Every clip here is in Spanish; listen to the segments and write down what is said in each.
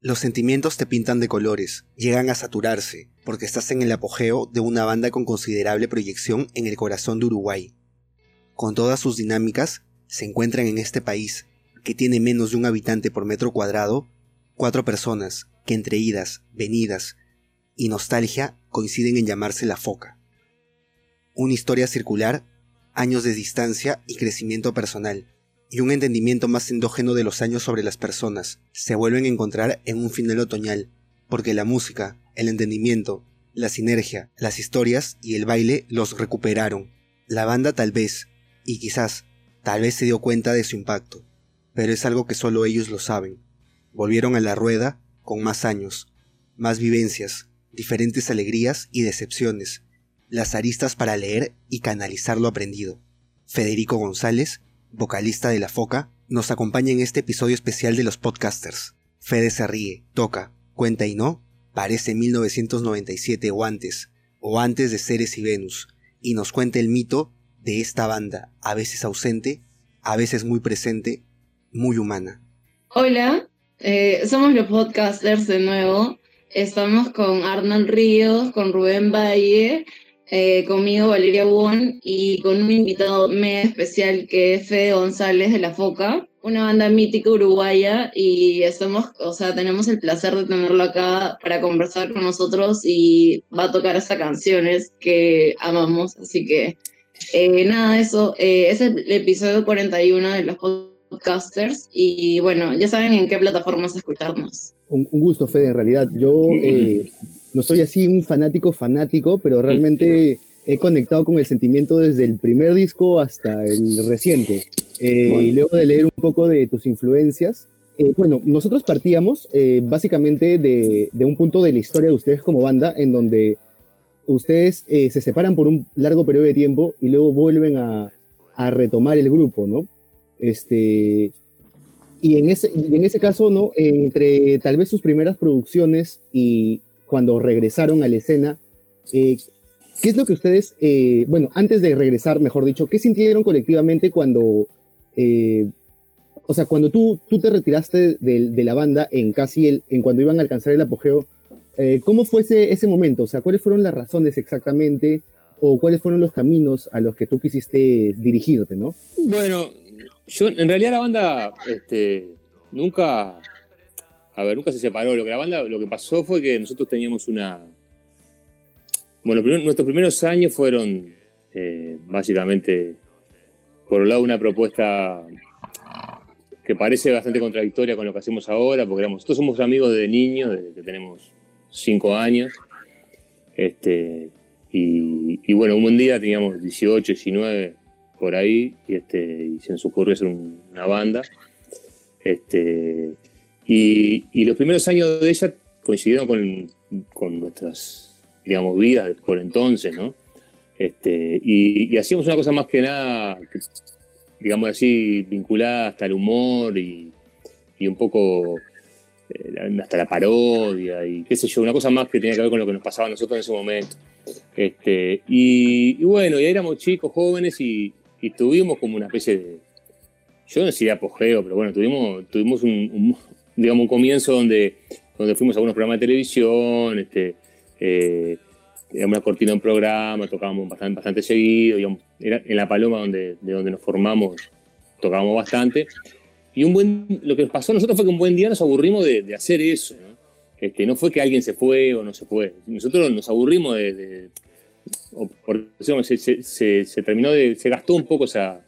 Los sentimientos te pintan de colores, llegan a saturarse, porque estás en el apogeo de una banda con considerable proyección en el corazón de Uruguay. Con todas sus dinámicas, se encuentran en este país, que tiene menos de un habitante por metro cuadrado, cuatro personas que entre idas, venidas y nostalgia coinciden en llamarse la foca. Una historia circular, años de distancia y crecimiento personal y un entendimiento más endógeno de los años sobre las personas se vuelven a encontrar en un final otoñal, porque la música, el entendimiento, la sinergia, las historias y el baile los recuperaron. La banda tal vez, y quizás, tal vez se dio cuenta de su impacto, pero es algo que solo ellos lo saben. Volvieron a la rueda con más años, más vivencias, diferentes alegrías y decepciones, las aristas para leer y canalizar lo aprendido. Federico González vocalista de La Foca, nos acompaña en este episodio especial de los podcasters. Fede se ríe, toca, cuenta y no, parece 1997 o antes, o antes de Ceres y Venus, y nos cuenta el mito de esta banda, a veces ausente, a veces muy presente, muy humana. Hola, eh, somos los podcasters de nuevo. Estamos con Arnold Ríos, con Rubén Valle eh, conmigo Valeria Bon y con un invitado mega especial que es Fede González de La Foca, una banda mítica uruguaya y estamos, o sea, tenemos el placer de tenerlo acá para conversar con nosotros y va a tocar estas canciones que amamos, así que eh, nada, eso eh, es el episodio 41 de los podcasters y bueno, ya saben en qué plataformas escucharnos. Un, un gusto, Fede, en realidad. Yo no soy así un fanático fanático, pero realmente he conectado con el sentimiento desde el primer disco hasta el reciente. Eh, y luego de leer un poco de tus influencias, eh, bueno, nosotros partíamos eh, básicamente de, un punto de la historia de ustedes como banda, en donde ustedes se separan por un largo periodo de tiempo y luego vuelven a, a retomar el grupo, ¿no? Este, y en ese, en ese caso, ¿no? entre tal vez sus primeras producciones y, cuando regresaron a la escena. Eh, ¿Qué es lo que ustedes, eh, bueno, antes de regresar, mejor dicho, qué sintieron colectivamente cuando, eh, o sea, cuando tú, tú te retiraste de, la banda en casi el, en cuando iban a alcanzar el apogeo, ¿cómo fue ese, ese momento? O sea, ¿cuáles fueron las razones exactamente o cuáles fueron los caminos a los que tú quisiste dirigirte, no? Bueno, yo en realidad la banda este, nunca a ver, nunca se separó. Lo que la banda, lo que pasó fue que nosotros teníamos una. Bueno, nuestros primeros años fueron eh, básicamente, por un lado, una propuesta que parece bastante contradictoria con lo que hacemos ahora, porque éramos, nosotros somos amigos desde niños, desde que tenemos cinco años. Este, y, bueno, un buen día teníamos 18, 19 por ahí, y, este, y se nos ocurrió hacer una banda. Este, y, los primeros años de ella coincidieron con, nuestras, digamos, vidas por entonces, ¿no? Este, y, hacíamos una cosa más que nada, digamos así, vinculada hasta el humor y, un poco eh, hasta la parodia y qué sé yo, una cosa más que tenía que ver con lo que nos pasaba a nosotros en ese momento. Este, y, bueno, ya éramos chicos, jóvenes y, tuvimos como una especie de, yo no decía apogeo, pero bueno, tuvimos, tuvimos un, digamos, un comienzo donde, donde fuimos a algunos programas de televisión, este, eh, una cortina de un programa, tocábamos bastante, bastante seguido, era en La Paloma donde, de donde nos formamos, tocábamos bastante. Y un buen, lo que pasó a nosotros fue que un buen día nos aburrimos de, hacer eso. ¿no? Este, no fue que alguien se fue o no se fue. Nosotros nos aburrimos de. por, se, se, terminó de. Se gastó un poco esa,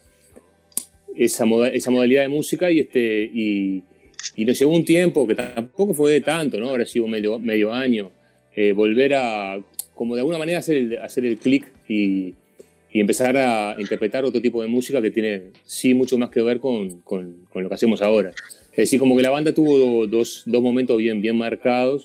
esa, esa modalidad de música y, este, y, y nos llevó un tiempo, que tampoco fue de tanto, ¿no? Ahora sido medio, medio año, eh, volver a, como de alguna manera, hacer el, hacer el clic y, y, empezar a interpretar otro tipo de música que tiene, sí, mucho más que ver con, con, con lo que hacemos ahora. Es decir, como que la banda tuvo dos, dos momentos bien, bien marcados,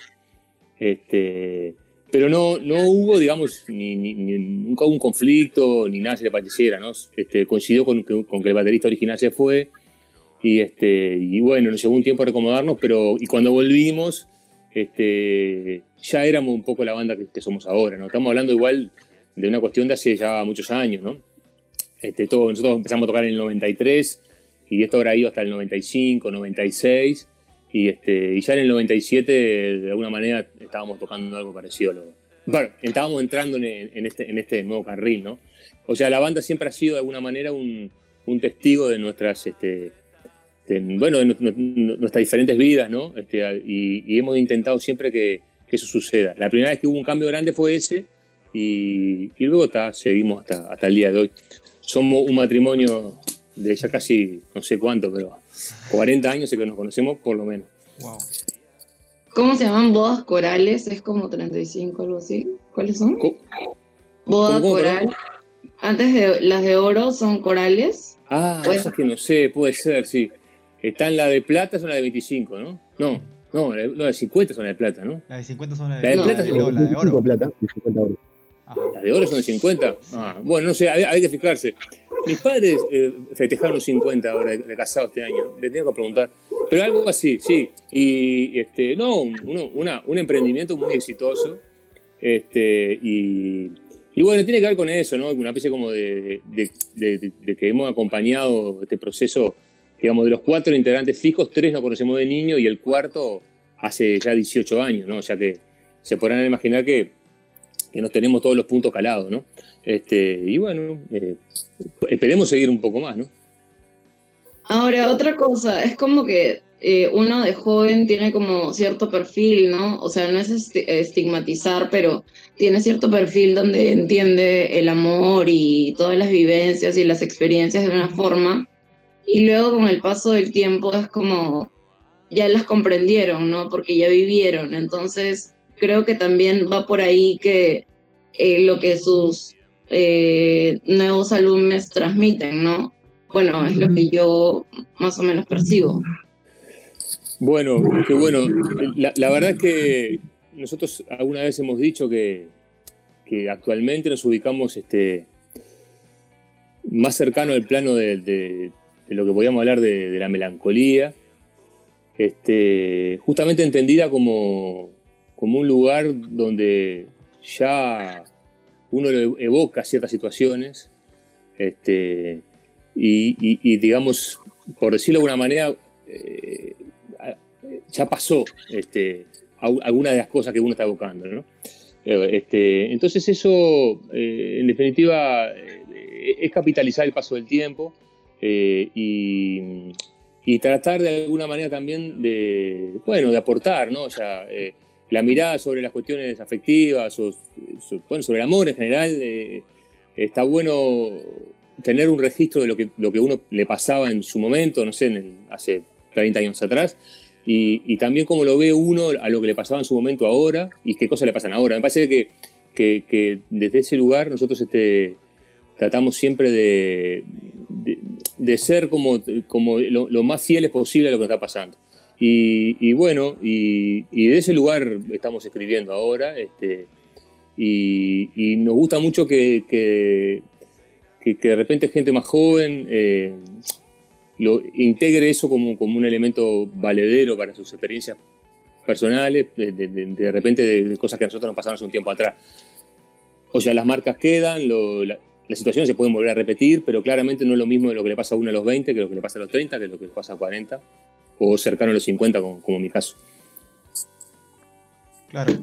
este, pero no, no hubo, digamos, ni, nunca hubo un conflicto, ni nada se le pareciera, ¿no? Este, coincidió con, con que el baterista original se fue y, este, y bueno, nos llevó un tiempo a recomodarnos, pero y cuando volvimos, este, ya éramos un poco la banda que, somos ahora, ¿no? Estamos hablando igual de una cuestión de hace ya muchos años, ¿no? Este, todo, nosotros empezamos a tocar en el 93 y esto habrá ido hasta el 95, 96 Y, este, y ya en el 97, de alguna manera, estábamos tocando algo parecido. lo- Bueno, estábamos entrando en, en este, en este nuevo carril, ¿no? O sea, la banda siempre ha sido de alguna manera un, un testigo de nuestras, este, de- bueno, nu- nuestras diferentes vidas, ¿no? Este, y, y hemos intentado siempre que, que eso suceda. La primera vez que hubo un cambio grande fue ese y, y luego está, seguimos hasta, hasta el día de hoy. Somos un matrimonio de ya casi, no sé cuánto, pero 40 años y que nos conocemos por lo menos. Wow. ¿Cómo se llaman bodas corales? Es como 35, algo así. ¿Cuáles son? Co- Boda ¿Cómo, cómo, coral. Antes de las de oro son corales. Ah, Pues- cosas que no sé, puede ser, sí. Están la de plata, son la de 25, ¿no? No, no, la de, no, la de 50 son la de plata, ¿no? La de 50 son la La de, de No. plata de son oro, la de 25 oro. plata y 50 oro. Ajá. ¿Las de oro son de 50? Ah, bueno, no sé, hay, hay que fijarse. Mis padres eh, festejaron los 50 ahora de, de casados este año, le tengo que preguntar. Pero algo así, sí. Y este, no, un, uno- una- un emprendimiento muy exitoso. Este, y, y bueno, tiene que ver con eso, ¿no? Una especie como de, de- de- de- de que hemos acompañado este proceso, digamos, de los cuatro integrantes fijos, tres nos conocemos de niño y el cuarto hace ya 18 años, ¿no? O sea que se podrán imaginar que, que nos tenemos todos los puntos calados, ¿no? Este, y bueno, eh, esperemos seguir un poco más, ¿no? Ahora, otra cosa, es como que eh, uno de joven tiene como cierto perfil, ¿no? O sea, no es esti- estigmatizar, pero tiene cierto perfil donde entiende el amor y todas las vivencias y las experiencias de una forma. Y luego con el paso del tiempo es como ya las comprendieron, ¿no? Porque ya vivieron. Entonces, creo que también va por ahí que eh, lo que sus eh, nuevos alumnos transmiten, ¿no? Bueno, es lo que yo más o menos percibo. Bueno, qué bueno. La, la verdad es que nosotros alguna vez hemos dicho que, que actualmente nos ubicamos este, más cercano al plano de, de- de lo que podíamos hablar de, la melancolía, este, justamente entendida como, como un lugar donde ya uno evoca ciertas situaciones este, y, digamos, por decirlo de alguna manera, eh, ya pasó este, al- algunas de las cosas que uno está evocando. ¿no? Eh, Este, entonces eso, eh, en definitiva, es capitalizar el paso del tiempo eh, y, y tratar de alguna manera también de, bueno, de aportar, ¿no? O sea, eh, la mirada sobre las cuestiones afectivas, o, so- bueno, sobre el amor en general, eh, está bueno tener un registro de lo que, lo que uno le pasaba en su momento, no sé, en el- hace 30 años atrás, y, y también cómo lo ve uno a lo que le pasaba en su momento ahora y qué cosas le pasan ahora. Me parece que, que, que desde ese lugar nosotros este, tratamos siempre de, de, de ser como, como lo, lo más fieles posible a lo que está pasando. Y, bueno, y, de ese lugar estamos escribiendo ahora, este, y, y nos gusta mucho que, que, que- que de repente gente más joven eh, lo integre eso como, como un elemento valedero para sus experiencias personales, de, de- repente de, de cosas que a nosotros nos pasaron hace un tiempo atrás. O sea, las marcas quedan, lo- las situaciones se pueden volver a repetir, pero claramente no es lo mismo de lo que le pasa a uno a los 20 que lo que le pasa a los 30, que lo que le pasa a 40, o cercano a los 50, como, como en mi caso. Claro,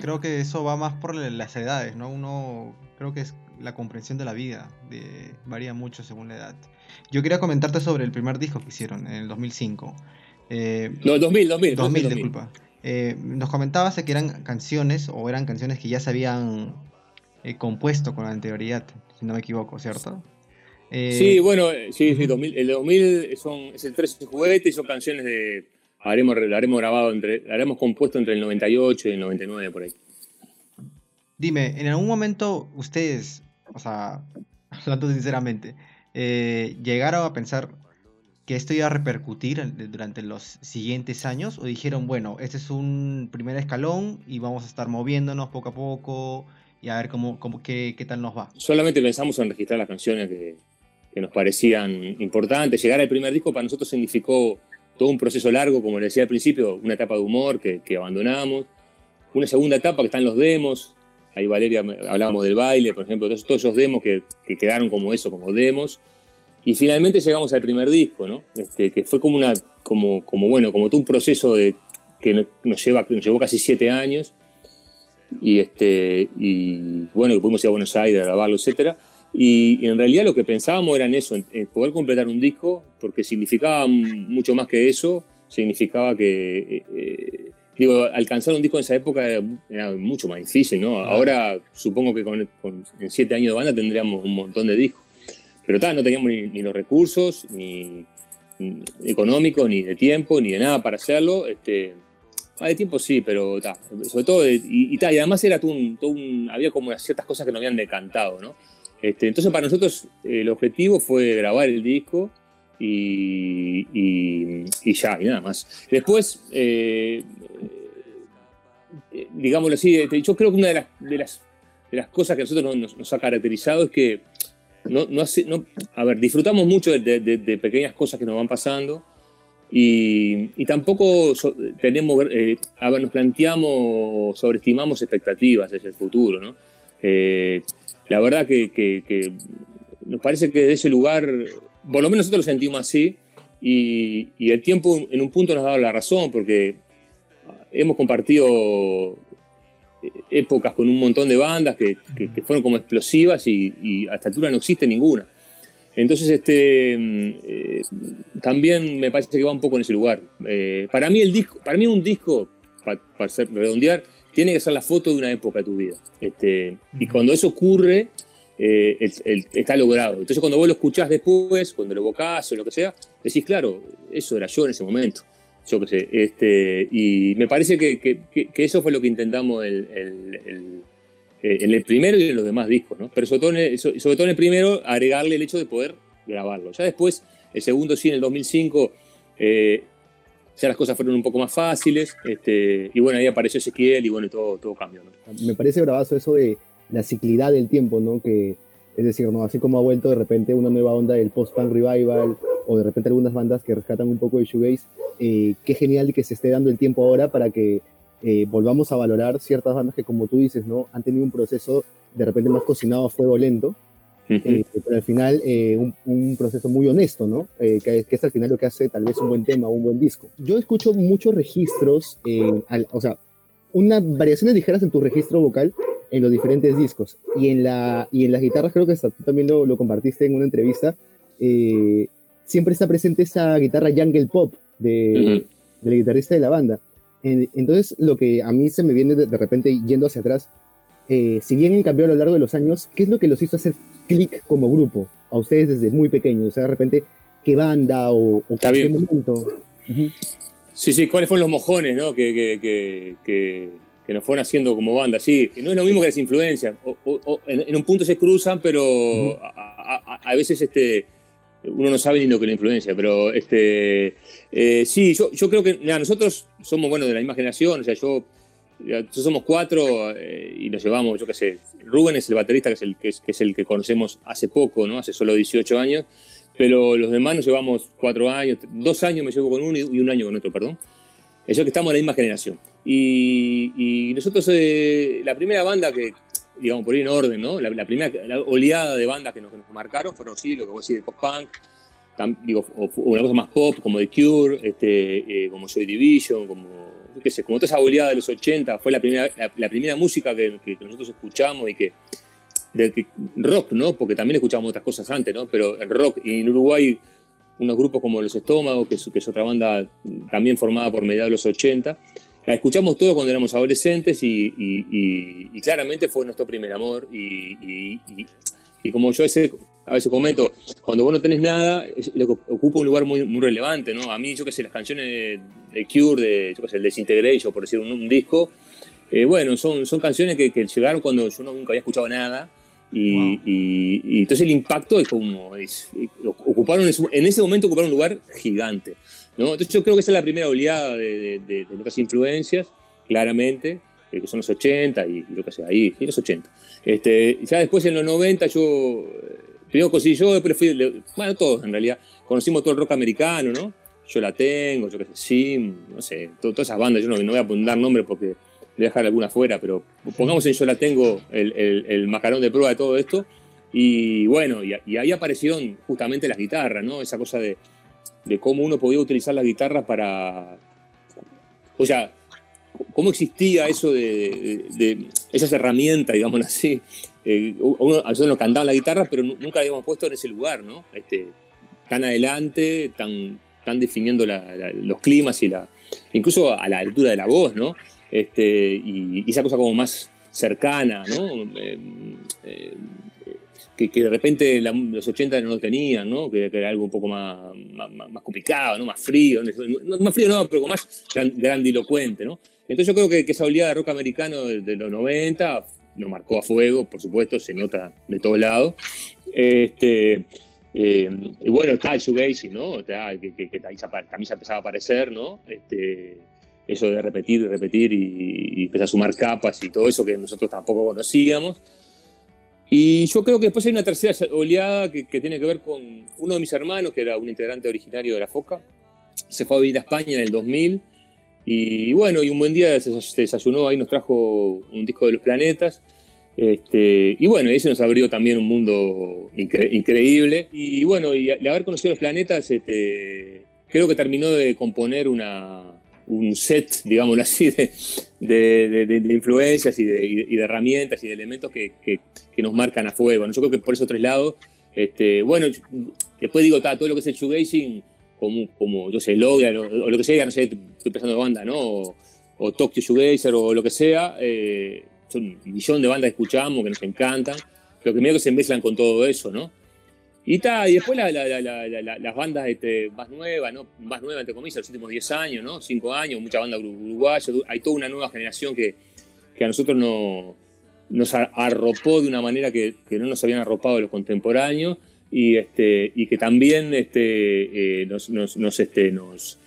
creo que eso va más por la- las edades, ¿no? Uno, creo que es la comprensión de la vida, de- varía mucho según la edad. Yo quería comentarte sobre el primer disco que hicieron en el 2005. Eh, No, 2000, 2000. 2000, 2000. disculpa. Eh, nos comentabas que eran canciones o eran canciones que ya se habían eh, compuesto con anterioridad, si no me equivoco, ¿cierto? Eh, Sí, bueno, eh, sí, sí, ujú. 2000, el 2000 son, es el 13 juguete y son canciones de. Haremos, la haremos grabado entre. la haremos compuesto entre el 98 y el 99 por ahí. Dime, ¿en algún momento ustedes, o sea, hablando sinceramente, eh, llegaron a pensar que esto iba a repercutir durante los siguientes años? ¿O dijeron, bueno, este es un primer escalón y vamos a estar moviéndonos poco a poco y a ver cómo, cómo qué, qué tal nos va? Solamente pensamos en registrar las canciones que, que nos parecían importantes. Llegar al primer disco para nosotros significó todo un proceso largo, como le decía al principio, una etapa de humor que, que abandonamos, una segunda etapa que están los demos. Ahí Valeria hablábamos del baile, por ejemplo, todos, todos esos demos que, que quedaron como eso, como demos. y finalmente llegamos al primer disco, ¿no? Este, que fue como una, como, como bueno, como todo un proceso de, que nos, lleva, nos llevó casi siete años. Y, este, y bueno, que pudimos ir a Buenos Aires a grabarlo, etcétera. Y, en realidad lo que pensábamos era en eso, en, poder completar un disco, porque significaba mucho más que eso, significaba que, eh, eh, digo, alcanzar un disco en esa época era, mucho más difícil, ¿no? Ahora supongo que con, en siete años de banda tendríamos un montón de discos. Pero tal, no teníamos ni, los recursos, ni, económicos, ni de tiempo, ni de nada para hacerlo. Este, ah, de tiempo sí, pero ta, sobre todo, y, y, y además era todo un, había como ciertas cosas que nos habían decantado, ¿no? Este, entonces para nosotros el objetivo fue grabar el disco y, y, ya, y nada más. Después, eh, eh, digámoslo así, este, yo creo que una de las, de las, de las cosas que a nosotros nos, nos, ha caracterizado es que no, no, hace, no a ver, disfrutamos mucho de, pequeñas cosas que nos van pasando y, y tampoco tenemos, eh, nos planteamos, sobreestimamos expectativas desde el futuro, ¿no? Eh, la verdad que, nos parece que de ese lugar, por lo menos nosotros lo sentimos así y, y el tiempo en un punto nos ha dado la razón porque hemos compartido épocas con un montón de bandas que, fueron como explosivas y, a esta altura no existe ninguna. Entonces, este, mm, eh, también me parece que va un poco en ese lugar. Eh, para, mí el disco, para mí un disco, para, redondear, tiene que ser la foto de una época de tu vida. Este, y cuando eso ocurre, eh, está logrado. Entonces, cuando vos lo escuchás después, cuando lo evocás o lo que sea, decís, claro, eso era yo en ese momento yo qué sé. Este, y me parece que, que, eso fue lo que intentamos el, el, eh, en el primero y en los demás discos, ¿no? Pero sobre todo, en el, sobre todo en el primero, agregarle el hecho de poder grabarlo. Ya después, el segundo sí, en el 2005, eh, ya las cosas fueron un poco más fáciles, este, y bueno, ahí apareció Ezequiel y bueno, todo, todo cambió, ¿no? Me parece bravazo eso de la ciclidad del tiempo, ¿no? Que, es decir, ¿no? así como ha vuelto de repente una nueva onda del post-punk revival, o de repente algunas bandas que rescatan un poco de shoegaze, eh, qué genial que se esté dando el tiempo ahora para que eh, volvamos a valorar ciertas bandas que, como tú dices, ¿no? han tenido un proceso de repente más cocinado a fuego lento, eh, pero al final un, proceso muy honesto, ¿no? Que, es al final lo que hace tal vez un buen tema, un buen disco. Yo escucho muchos registros, o sea, unas variaciones ligeras en tu registro vocal en los diferentes discos. Y en, la, y en las guitarras, creo que tú también lo, lo compartiste en una entrevista, siempre está presente esa guitarra jungle pop, de, del guitarrista de la banda. entonces, lo que a mí se me viene de, repente yendo hacia atrás, eh, si bien han cambiado a lo largo de los años, ¿qué es lo que los hizo hacer clic como grupo? A ustedes desde muy pequeños, o sea, de repente, ¿qué banda o, o qué momento? Sí, sí, ¿cuáles fueron los mojones ¿no? que, que, que, que, nos fueron haciendo como banda? Sí, no es lo mismo que las influencias. O, en, un punto se cruzan, pero a, a, veces este, uno no sabe ni lo que la influencia, pero este, eh, sí, yo, yo, creo que nosotros somos bueno de la misma generación, o sea, yo, somos cuatro eh, y nos llevamos, yo qué sé, Rubén es el baterista que es el que, es, el que conocemos hace poco, ¿no? hace solo 18 años, pero los demás nos llevamos cuatro años, dos años me llevo con uno y un año con otro, perdón. Eso que estamos en la misma generación. Y, nosotros, eh, la primera banda que, digamos, por ir en orden, ¿no? La, primera oleada de bandas que nos, marcaron fueron, sí, lo que vos decís, de post-punk, digo, o, una cosa más pop, como The Cure, este, eh, como Joy Division, como, qué sé, como toda esa oleada de los 80, fue la primera, la, primera música que, nosotros escuchamos y que, rock, ¿no? Porque también escuchábamos otras cosas antes, ¿no? Pero el rock, y en Uruguay, unos grupos como Los Estómagos, que es, otra banda también formada por mediados de los 80, la escuchamos todos cuando éramos adolescentes y, claramente fue nuestro primer amor. Y, como yo a veces comento, cuando vos no tenés nada, ocupa un lugar muy, muy relevante, ¿no? A mí, yo qué sé, las canciones de Cure, de, yo qué sé, el Desintegration, por decir un, disco, eh, bueno, son, son canciones que, llegaron cuando yo nunca había escuchado nada. Y, entonces el impacto es como, ocuparon, en ese momento ocuparon un lugar gigante. Entonces yo creo que esa es la primera oleada de, de, nuestras influencias, claramente, eh, que son los 80 y lo que sea, ahí, y los 80. Este, ya después en los 90 yo, conocí yo, después fui, bueno, todos en realidad, conocimos todo el rock americano, ¿no? Yo la tengo, yo qué sé, Sim, no sé, todas esas bandas, yo no, voy a dar nombres porque voy a dejar alguna fuera, pero pongamos en Yo la tengo el, el, el macarón de prueba de todo esto. Y bueno, y, ahí aparecieron justamente las guitarras, ¿no? Esa cosa de, de cómo uno podía utilizar la guitarra para... O sea, cómo existía eso de, de, de esas herramientas, digamos así. Eh, a nosotros nos cantaban la guitarra, pero nunca habíamos puesto en ese lugar, ¿no? Este, tan adelante, tan, tan definiendo los climas y la... Incluso a la altura de la voz, ¿no? Este, y, esa cosa como más cercana. Eh, eh, que, de repente la, los 80 no lo tenían, ¿no? Que, era algo un poco más, más, más complicado, ¿no? Más frío, más frío no, pero más grandilocuente, ¿no? Entonces yo creo que, que esa oleada de rock americano de, de, los 90 nos marcó a fuego, por supuesto, se nota de todos lados. Este, eh, y bueno, está el shoegazing, ¿no? Está, que, que, que empezaba a aparecer, ¿no? Este, eso de repetir, repetir y, y empezar a sumar capas y todo eso que nosotros tampoco conocíamos. Y yo creo que después hay una tercera oleada que, que, tiene que ver con uno de mis hermanos, que era un integrante originario de la FOCA. Se fue a vivir a España en el 2000. Y bueno, y un buen día se desayunó, ahí nos trajo un disco de los planetas. Este, y bueno, ese nos abrió también un mundo incre increíble. Y bueno, y al haber conocido los planetas, este, creo que terminó de componer una, un set, digamos así, de, de, de, de influencias y, y de, herramientas y de elementos que, que, que, nos marcan a fuego. ¿no? Yo creo que por esos tres lados, este, bueno, después digo, todo lo que es el shoegazing, como, como yo sé, Logan o, o, lo que sea, no sé, estoy pensando en banda, ¿no? O, o Tokyo Shoegazer o lo que sea, eh, son un millón de bandas que escuchamos, que nos encantan, pero que medio que se mezclan con todo eso, ¿no? Y, ta, y después la, la, la, las bandas este, más nuevas, ¿no? más nuevas entre comillas, los últimos 10 años, ¿no? 5 años, mucha banda uruguaya, hay toda una nueva generación que, que a nosotros no, nos arropó de una manera que, que, no nos habían arropado los contemporáneos y, este, y que también este, eh, nos, nos, este, nos,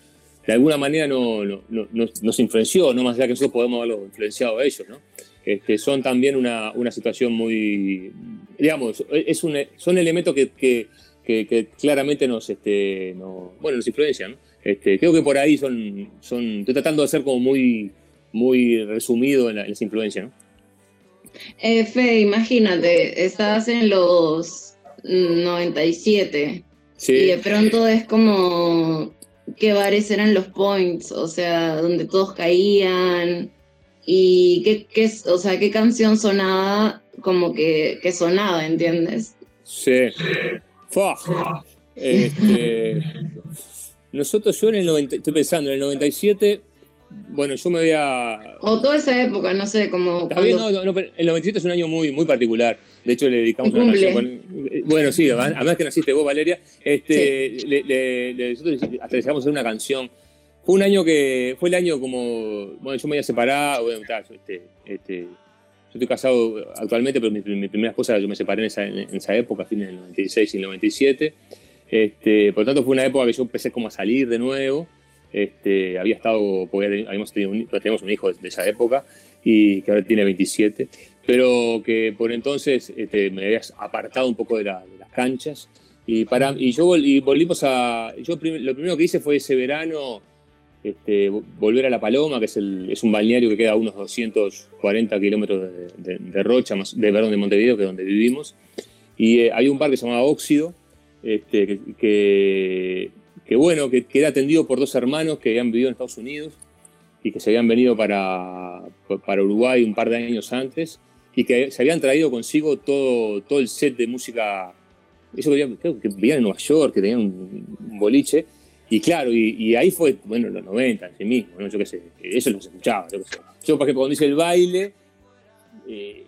de alguna manera no, no, nos, nos, influenció, no más allá que nosotros podemos haberlo influenciado a ellos, ¿no? Este, son también una, una, situación muy, digamos, es un, son elementos que, que, que, claramente nos, este, no, bueno, nos influencian. ¿no? Este, creo que por ahí son, son, estoy tratando de ser como muy, muy resumido en, la, esa influencia. ¿no? Eh, Fe, imagínate, estás en los 97 sí. y de pronto es como qué bares eran los points, o sea, donde todos caían y qué, qué, o sea, qué canción sonaba como que, que sonaba, ¿entiendes? Sí. Este, nosotros, yo en el 90, estoy pensando, en el 97, bueno, yo me había... O toda esa época, no sé, como... Cuando... Bien, no, no, el 97 es un año muy, muy particular. De hecho, le dedicamos una canción. Bueno, sí, además que naciste vos, Valeria, este, sí. le, le, le, nosotros hasta le a hacer una canción fue un año que fue el año como bueno yo me había separado bueno, este, este, yo estoy casado actualmente pero mi, mi, primera esposa yo me separé en esa, en esa época a fines del 96 y el 97 este, por lo tanto fue una época que yo empecé como a salir de nuevo este, había estado habíamos tenido un, teníamos un hijo de esa época y que ahora tiene 27 pero que por entonces este, me había apartado un poco de, la, de las canchas y, para, y yo y volvimos a yo prim, lo primero que hice fue ese verano este, volver a La Paloma, que es, el, es, un balneario que queda a unos 240 kilómetros de, de, de, Rocha, más, de, perdón, de Montevideo, que es donde vivimos. Y eh, hay un bar que se llamaba Óxido, este, que, que, que, bueno, que, que, era atendido por dos hermanos que habían vivido en Estados Unidos y que se habían venido para, para Uruguay un par de años antes y que se habían traído consigo todo, todo el set de música. Eso que, creo que vivían en Nueva York, que tenían un, un boliche y claro, y, y, ahí fue, bueno, los 90 en sí mismo, ¿no? Yo qué sé, eso lo escuchaba, yo sé. Yo, por ejemplo, cuando hice el baile, eh,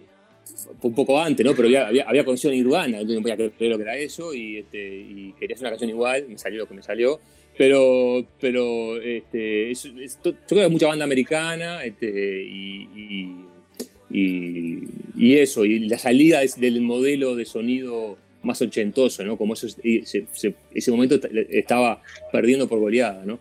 un poco antes, ¿no? Pero había, había, había conocido no podía creer lo que era eso, y, este, y quería hacer una canción igual, me salió lo que me salió. Pero, pero este, es, es, yo creo que hay mucha banda americana, este, y, y, y, eso, y la salida del modelo de sonido más ochentoso, ¿no? Como eso, ese, ese momento estaba perdiendo por goleada, ¿no?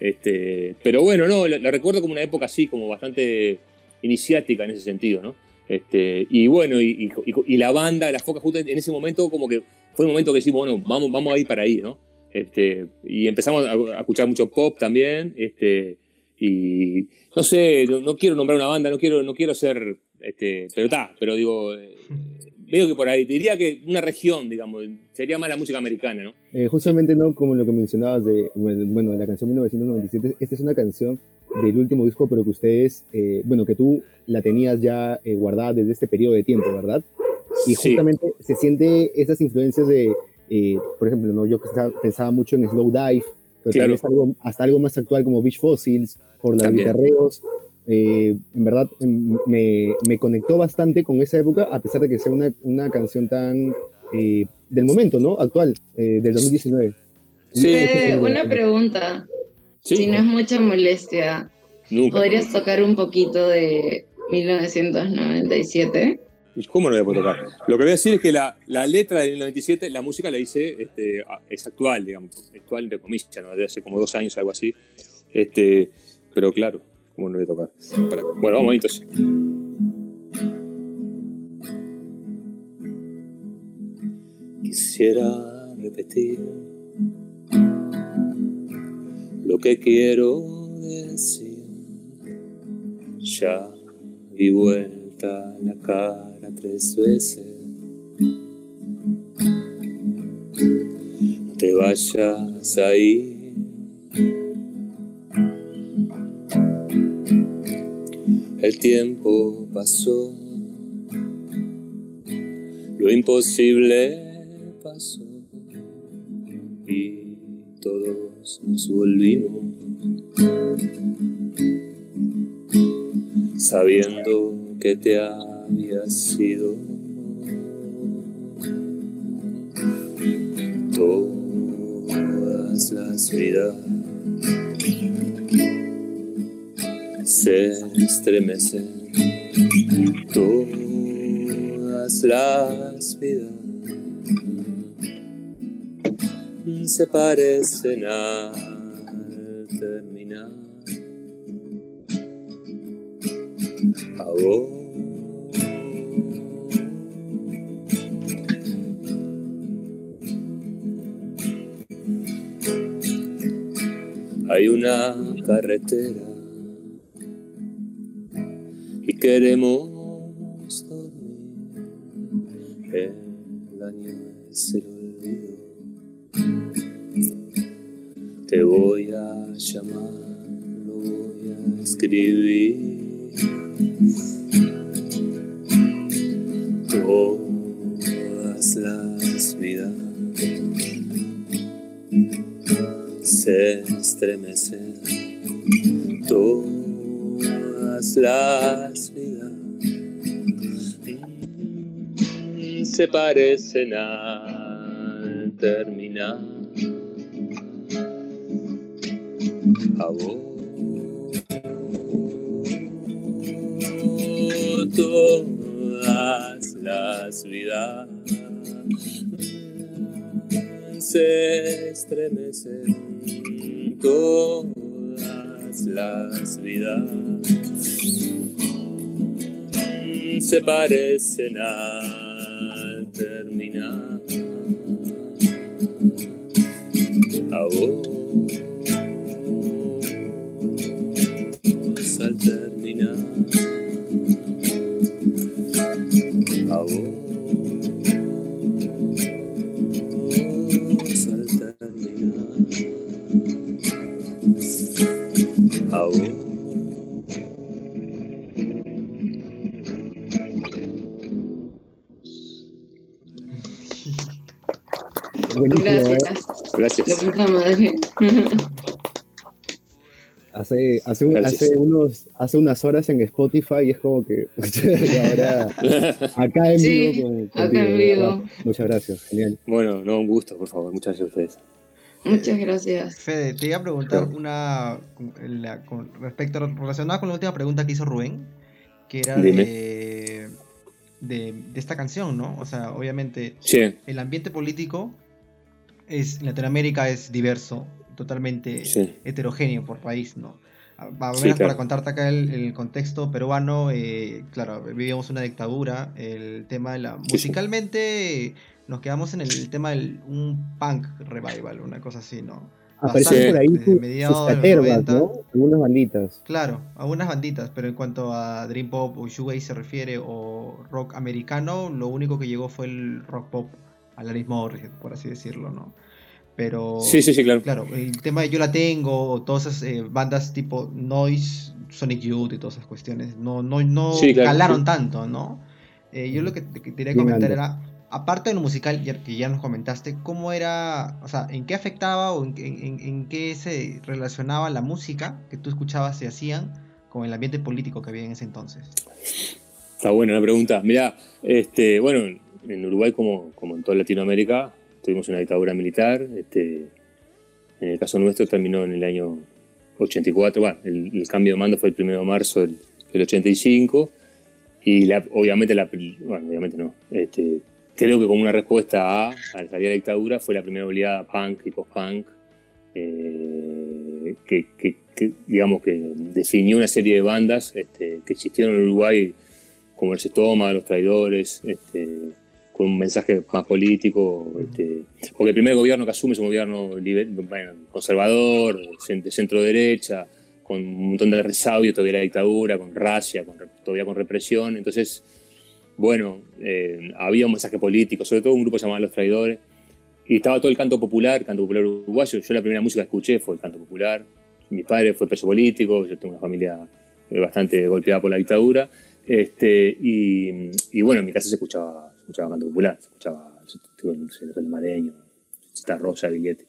Este, pero bueno, no, la, recuerdo como una época así, como bastante iniciática en ese sentido, ¿no? Este, y bueno, y, y, la banda, la foca, justo en ese momento, como que fue un momento que decimos, bueno, vamos, vamos a ir para ahí, ¿no? Este, y empezamos a, escuchar mucho pop también, este, y no sé, no, no, quiero nombrar una banda, no quiero, no quiero ser, este, pero está, pero digo, veo que por ahí, diría que una región, digamos, sería más la música americana, ¿no? Eh, justamente, ¿no? Como lo que mencionabas de, bueno, de la canción 1997, esta es una canción del último disco, pero que ustedes, eh, bueno, que tú la tenías ya eh, guardada desde este periodo de tiempo, ¿verdad? Y Sí. justamente se siente esas influencias de, eh, por ejemplo, ¿no? yo pensaba, mucho en Slow Dive, pero Claro. tal vez algo, hasta algo más actual como Beach Fossils, por los guitarreos. Eh, en verdad em, me, me conectó bastante con esa época, a pesar de que sea una, una canción tan eh, del momento, ¿no? Actual, eh, del 2019. Sí. Una pregunta, Sí, si no es mucha molestia, nunca. ¿podrías tocar un poquito de 1997? ¿Cómo no voy a poder tocar? Lo que voy a decir es que la, la letra del 97, la música la hice, este, es actual, digamos, actual entre comillas, ¿no? de hace como dos años, algo así. Este, pero claro, ¿cómo no voy a tocar? Bueno, vamos entonces. Quisiera repetir lo que quiero decir. Ya di vuelta la cara tres veces. No te vayas ahí. El tiempo pasó. Lo imposible pasó. Y todos nos volvimos. sabiendo que te habías ido. Todas las vidas se estremecen. Todas las vidas se parecen al terminar. a. Hay una carretera queremos dormir. El año es el olvido. Te voy a llamar, lo voy a escribir. Todas las vidas se estremecen. Las vidas se parecen al terminar. A vos. todas las vidas se estremecen todas las vidas se parecen al terminar Buenísimo, ¿eh? Gracias. Gracias puta madre. Hace, hace, un- Gracias. hace, unos, hace unas horas en Spotify y es como que ahora acá en Sí, vivo. con- acá contigo, en de vivo. Muchas gracias, genial. bueno no un gusto por favor muchas gracias a ustedes Muchas gracias. Fede, te iba a preguntar una con- la- con respecto relacionada con la última pregunta que hizo Rubén, que era de, de, de esta canción, ¿no? O sea, obviamente sí el ambiente político es en Latinoamérica es diverso, totalmente sí heterogéneo por país, ¿no? A- a Sí, menos claro. para contarte acá el, el contexto peruano, eh, claro, vivíamos una dictadura, el tema de la... Musicalmente nos quedamos en el tema del un punk revival, una cosa así, ¿no? Aparecen por ahí sus, 90. ¿no? Algunas banditas. Claro, algunas banditas, pero en cuanto a Dream Pop o Shoegaze se refiere o rock americano, lo único que llegó fue el rock pop, Alanis Morissette, por así decirlo, ¿no? Pero Sí, sí, sí, claro. claro, el tema de Yo la tengo, o todas esas eh, bandas tipo Noise, Sonic Youth y todas esas cuestiones, no, no, no Sí, claro, calaron sí. tanto, ¿no? Eh, yo lo que quería comentar era, aparte de lo musical, que ya nos comentaste, ¿cómo era, o sea, en qué afectaba o en, qué- en- en qué se relacionaba la música que tú escuchabas y hacían con el ambiente político que había en ese entonces? Está buena la pregunta. Mirá, este, bueno, en Uruguay, como, como en toda Latinoamérica, tuvimos una dictadura militar. Este, en el caso nuestro terminó en el año 84. Bueno, el, cambio de mando fue el 1 de marzo del, del 85. Y la- obviamente, la, bueno, obviamente no. Este, creo que como una respuesta a, a la dictadura fue la primera oleada punk y post-punk eh, que, digamos, que definió una serie de bandas este, que existieron en Uruguay como el Estoma, Los Traidores, con un mensaje más político, este, porque el primer gobierno que asume es un gobierno liber- bueno, conservador, de centro derecha, con un montón de resabio todavía la dictadura, con racia, con, todavía con represión, entonces, bueno, eh, había un mensaje político, sobre todo un grupo llamado Los Traidores, y estaba todo el canto popular, canto popular uruguayo, yo la primera música que escuché fue el canto popular, mi padre fue preso político, yo tengo una familia eh, bastante golpeada por la dictadura, este, y, y bueno, en mi casa se escuchaba, escuchaba canto popular, escuchaba el mareño, esta rosa, billete.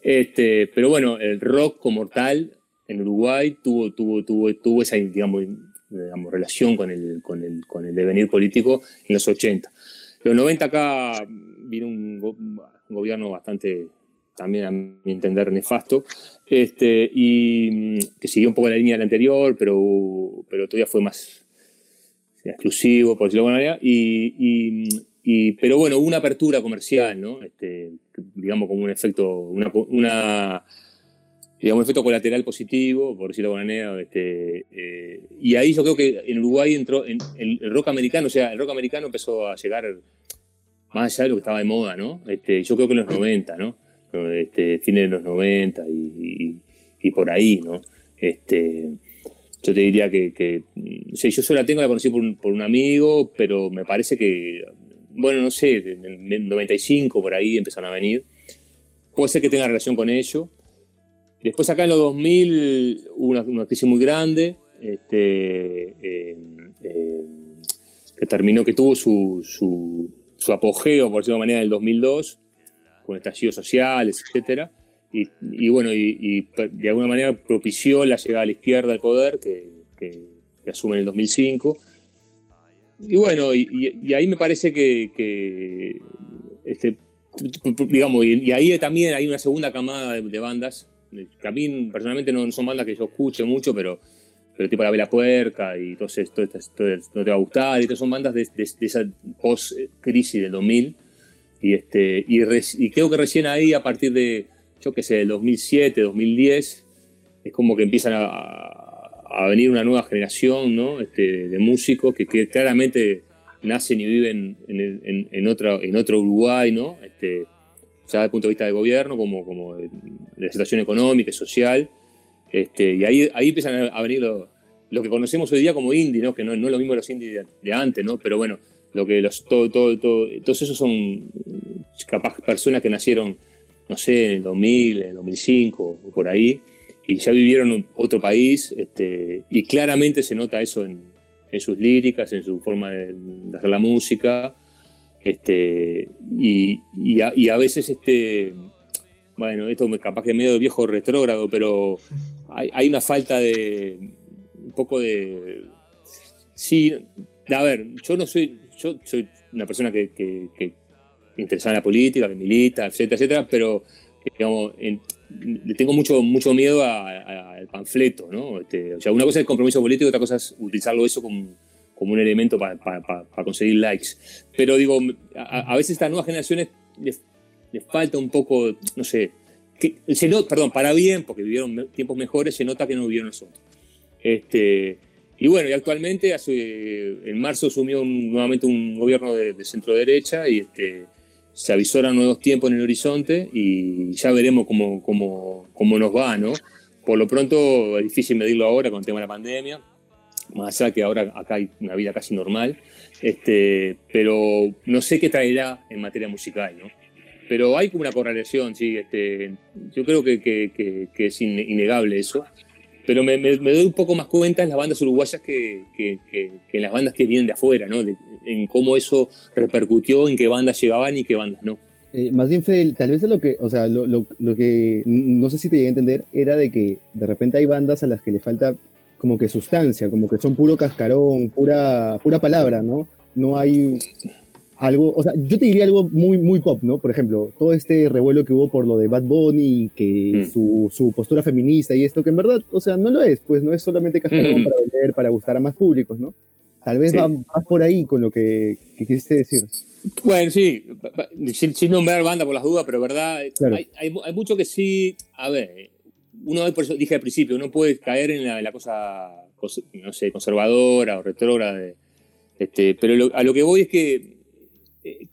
Este, pero bueno, el rock como tal en Uruguay tuvo, tuvo, tuvo, tuvo esa digamos, digamos, relación con el, con, el, con el devenir político en los 80. Los 90 acá vino un, go- un gobierno bastante, también a mi entender, nefasto, este, y mm, que siguió un poco la línea del anterior, pero, pero todavía fue más exclusivo, por decirlo de alguna manera, y, pero bueno, una apertura comercial, ¿no? Este, digamos como un efecto, una, una- digamos, un efecto colateral positivo, por decirlo de alguna manera, este, eh, y ahí yo creo que en Uruguay entró en, el, rock americano, o sea, el rock americano empezó a llegar más allá de lo que estaba de moda, ¿no? Este, yo creo que en los 90, ¿no? Este, fines de los 90 y, y- y por ahí, ¿no? Este, yo te diría que, mm, sí, yo solo la tengo, la conocí por un, amigo, pero me parece que, bueno, no sé, en el 95 por ahí empezaron a venir. Puede ser que tenga relación con ello. Después acá en los 2000 hubo una, una crisis muy grande, este, eh, eh, que terminó, que tuvo su, su, su apogeo, por decirlo de manera, en el 2002, con estallidos sociales, etcétera. Y, y bueno, y, y de alguna manera propició la llegada a la izquierda al poder, que, que, que asume en el 2005. Y bueno, y, y- ahí me parece que, que, este, digamos, y, ahí también hay una segunda camada de, de bandas, que a mí personalmente no, no son bandas que yo escuche mucho, pero, pero tipo La Vela Puerca y esto, todo esto- esto no te va a gustar, y son bandas de, de- de esa post-crisis del 2000. Y, este, y, res- y creo que recién ahí, a partir de, yo qué sé, del 2007, 2010, es como que empiezan a, a venir una nueva generación ¿no? este, de músicos que, que claramente nacen y viven en, en- en otra, en otro Uruguay, ¿no? Este, ya desde el punto de vista del gobierno, como, como de, la situación económica y social. Este, y ahí, ahí empiezan a venir lo, lo que conocemos hoy día como indie, ¿no? que no, no es lo mismo los indie de, de antes, ¿no? pero bueno, lo que los, todo, todo, todo- todos esos son capaz personas que nacieron, no sé, en el 2000, en el 2005 o por ahí, y ya vivieron otro país, este, y claramente se nota eso en, sus líricas, en su forma de, hacer la música, este, y, a, veces, este, bueno, esto me capaz que medio viejo retrógrado, pero hay, una falta de, un poco de, sí, a ver, yo no soy, yo soy una persona que, que interesada en la política, que milita, etcétera, etcétera, pero digamos, en- le tengo mucho, mucho miedo al panfleto, ¿no? Este, o sea, una cosa es el compromiso político, otra cosa es utilizarlo eso como, como un elemento para conseguir likes. Pero digo, a, a veces a estas nuevas generaciones les, les falta un poco, no sé, que, se no- perdón, para bien, porque vivieron me- tiempos mejores, se nota que no vivieron nosotros. Este, y bueno, y actualmente hace, en marzo asumió un- nuevamente un gobierno de, de centro derecha y, este, se avisoran nuevos tiempos en el horizonte y ya veremos cómo, cómo, cómo nos va, ¿no? Por lo pronto es difícil medirlo ahora con el tema de la pandemia, más allá que ahora acá hay una vida casi normal, este, pero no sé qué traerá en materia musical, ¿no? Pero hay como una correlación, sí, este, yo creo que, que, que, es innegable eso, pero me, me, doy un poco más cuenta en las bandas uruguayas que, en las bandas que vienen de afuera, ¿no? en cómo eso repercutió, en qué bandas llegaban y qué bandas no. Eh, más bien, Fidel, tal vez lo que, o sea, lo, lo, lo, que no sé si te llegué a entender era de que de repente hay bandas a las que le falta como que sustancia, como que son puro cascarón, pura, pura palabra, ¿no? No hay algo, o sea, yo te diría algo muy, muy pop, ¿no? Por ejemplo, todo este revuelo que hubo por lo de Bad Bunny, que mm. su, su, postura feminista y esto, que en verdad, o sea, no lo es, pues no es solamente cascarón mm. para vender, para gustar a más públicos, ¿no? Tal vez va más por ahí con lo que, que quisiste decir. Bueno, sí, sin, nombrar banda por las dudas, pero verdad, hay, hay, mucho que sí, a ver, uno por eso dije al principio, uno puede caer en la, cosa, no sé, conservadora o retrógrada, este, pero a lo que voy es que eh,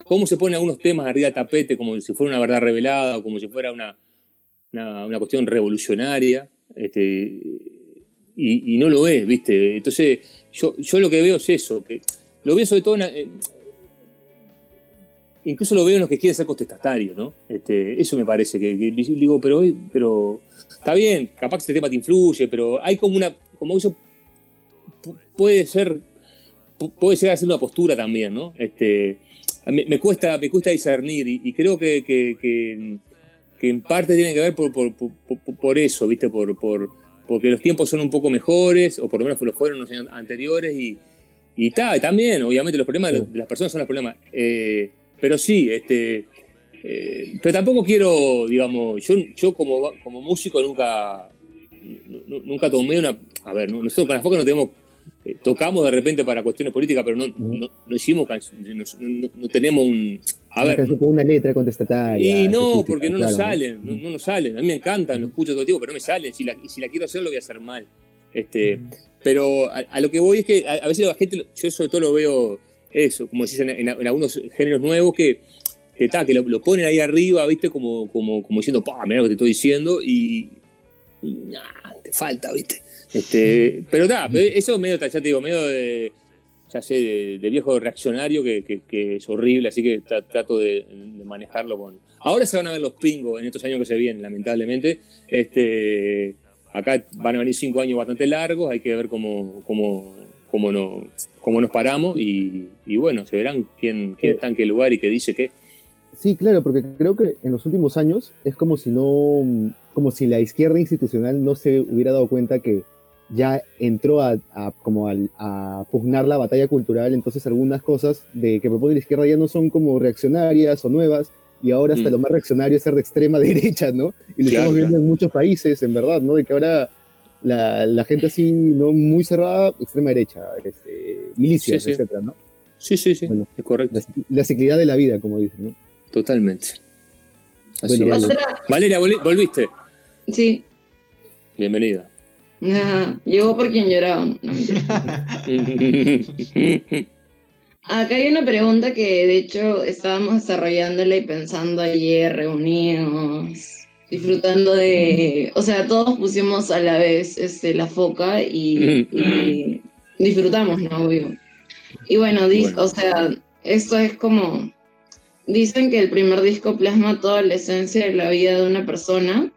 cómo se ponen algunos temas arriba del tapete como si fuera una verdad revelada o como si fuera una, una, cuestión revolucionaria, este, y, no lo es, ¿viste? Entonces, yo, yo lo que veo es eso, que lo veo sobre todo en, incluso lo veo en los que quieren ser contestatarios, ¿no? Este, eso me parece, que, digo, pero, pero está bien, capaz que este tema te influye, pero hay como una, como eso puede ser, puede ser hacer una postura también, ¿no? Este, me, cuesta, me cuesta discernir y, creo que, que, en parte tiene que ver por, por, por, eso, ¿viste? Por, por, porque los tiempos son un poco mejores, o por lo menos lo fueron los años anteriores, y, y también, obviamente, los problemas de las personas son los problemas. Eh, pero sí, este, eh, pero tampoco quiero, digamos, yo, yo como, como músico nunca, nunca tomé una. A ver, nosotros con la foca no tenemos. Eh, tocamos de repente para cuestiones políticas, pero no, no, no hicimos no, tenemos un. A ver. Una letra contestataria. Y no, porque no nos salen, no, nos salen. A mí me encantan, lo escucho todo el tiempo, pero no me salen. Si la, si la quiero hacer, lo voy a hacer mal. Este, Pero a, lo que voy es que a, a veces la gente, yo sobre todo lo veo eso, como decís en, algunos géneros nuevos que, que, que lo, ponen ahí arriba, ¿viste? Como, como, como diciendo, pa, mira lo que te estoy diciendo, y, te falta, ¿viste? Este, pero está, eso es medio, ya te digo, medio de, ya sé, de, viejo reaccionario que, que, es horrible, así que trato de, manejarlo con... Ahora se van a ver los pingos en estos años que se vienen, lamentablemente. Este, acá van a venir cinco años bastante largos, hay que ver cómo, cómo, cómo, no, cómo nos paramos y, bueno, se verán quién, quién está en qué lugar y qué dice qué. Sí, claro, porque creo que en los últimos años es como si no, como si la izquierda institucional no se hubiera dado cuenta que ya entró a, como a, pugnar la batalla cultural, entonces algunas cosas de que propone la izquierda ya no son como reaccionarias o nuevas, y ahora hasta mm. lo más reaccionario es ser de extrema derecha, ¿no? Y lo estamos viendo en muchos países, en verdad, ¿no? De que ahora la, la, gente así, no muy cerrada, extrema derecha, este, milicias, etcétera, ¿no? Sí, sí, sí, es correcto. La, ciclidad de la vida, como dicen, ¿no? Totalmente. Valeria, ¿volviste? Sí. Bienvenida. Llegó por quien lloraba. Acá hay una pregunta que de hecho estábamos desarrollándola y pensando ayer reunidos disfrutando de, o sea, todos pusimos a la vez este, la foca y, disfrutamos, ¿no? Obvio. Y bueno, o sea, esto es como, dicen que el primer disco plasma toda la esencia de la vida de una persona.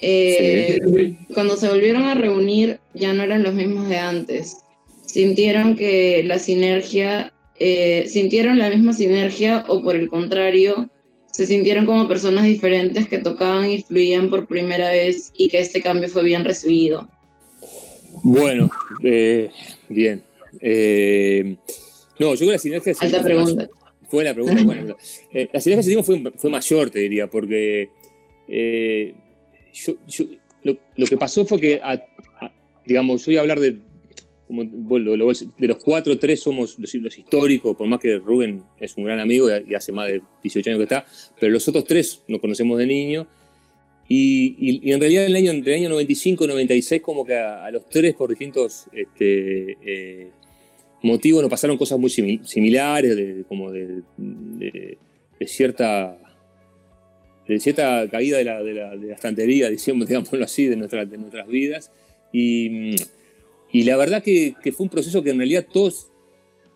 Eh, cuando se volvieron a reunir ya no eran los mismos de antes. Sintieron que la sinergia, eh, sintieron la misma sinergia o por el contrario, se sintieron como personas diferentes que tocaban y fluían por primera vez y que este cambio fue bien recibido? Bueno, eh, bien. No, yo creo que la sinergia... Alta pregunta. Fue la pregunta. bueno, la sinergia que fue, fue mayor, te diría, porque lo, que pasó fue que, digamos, yo voy a hablar de, como, de los cuatro, tres somos los, históricos, por más que Rubén es un gran amigo y, hace más de 18 años que está, pero los otros tres nos conocemos de niño. Y, en realidad el año, entre el año 95 y 96, como que a, los tres, por distintos este, eh, motivos, nos pasaron cosas muy similares, como de cierta de cierta caída de la, de la, de la estantería, digámoslo así, de, nuestras de nuestras vidas. Y, y la verdad que, que, fue un proceso que en realidad todos,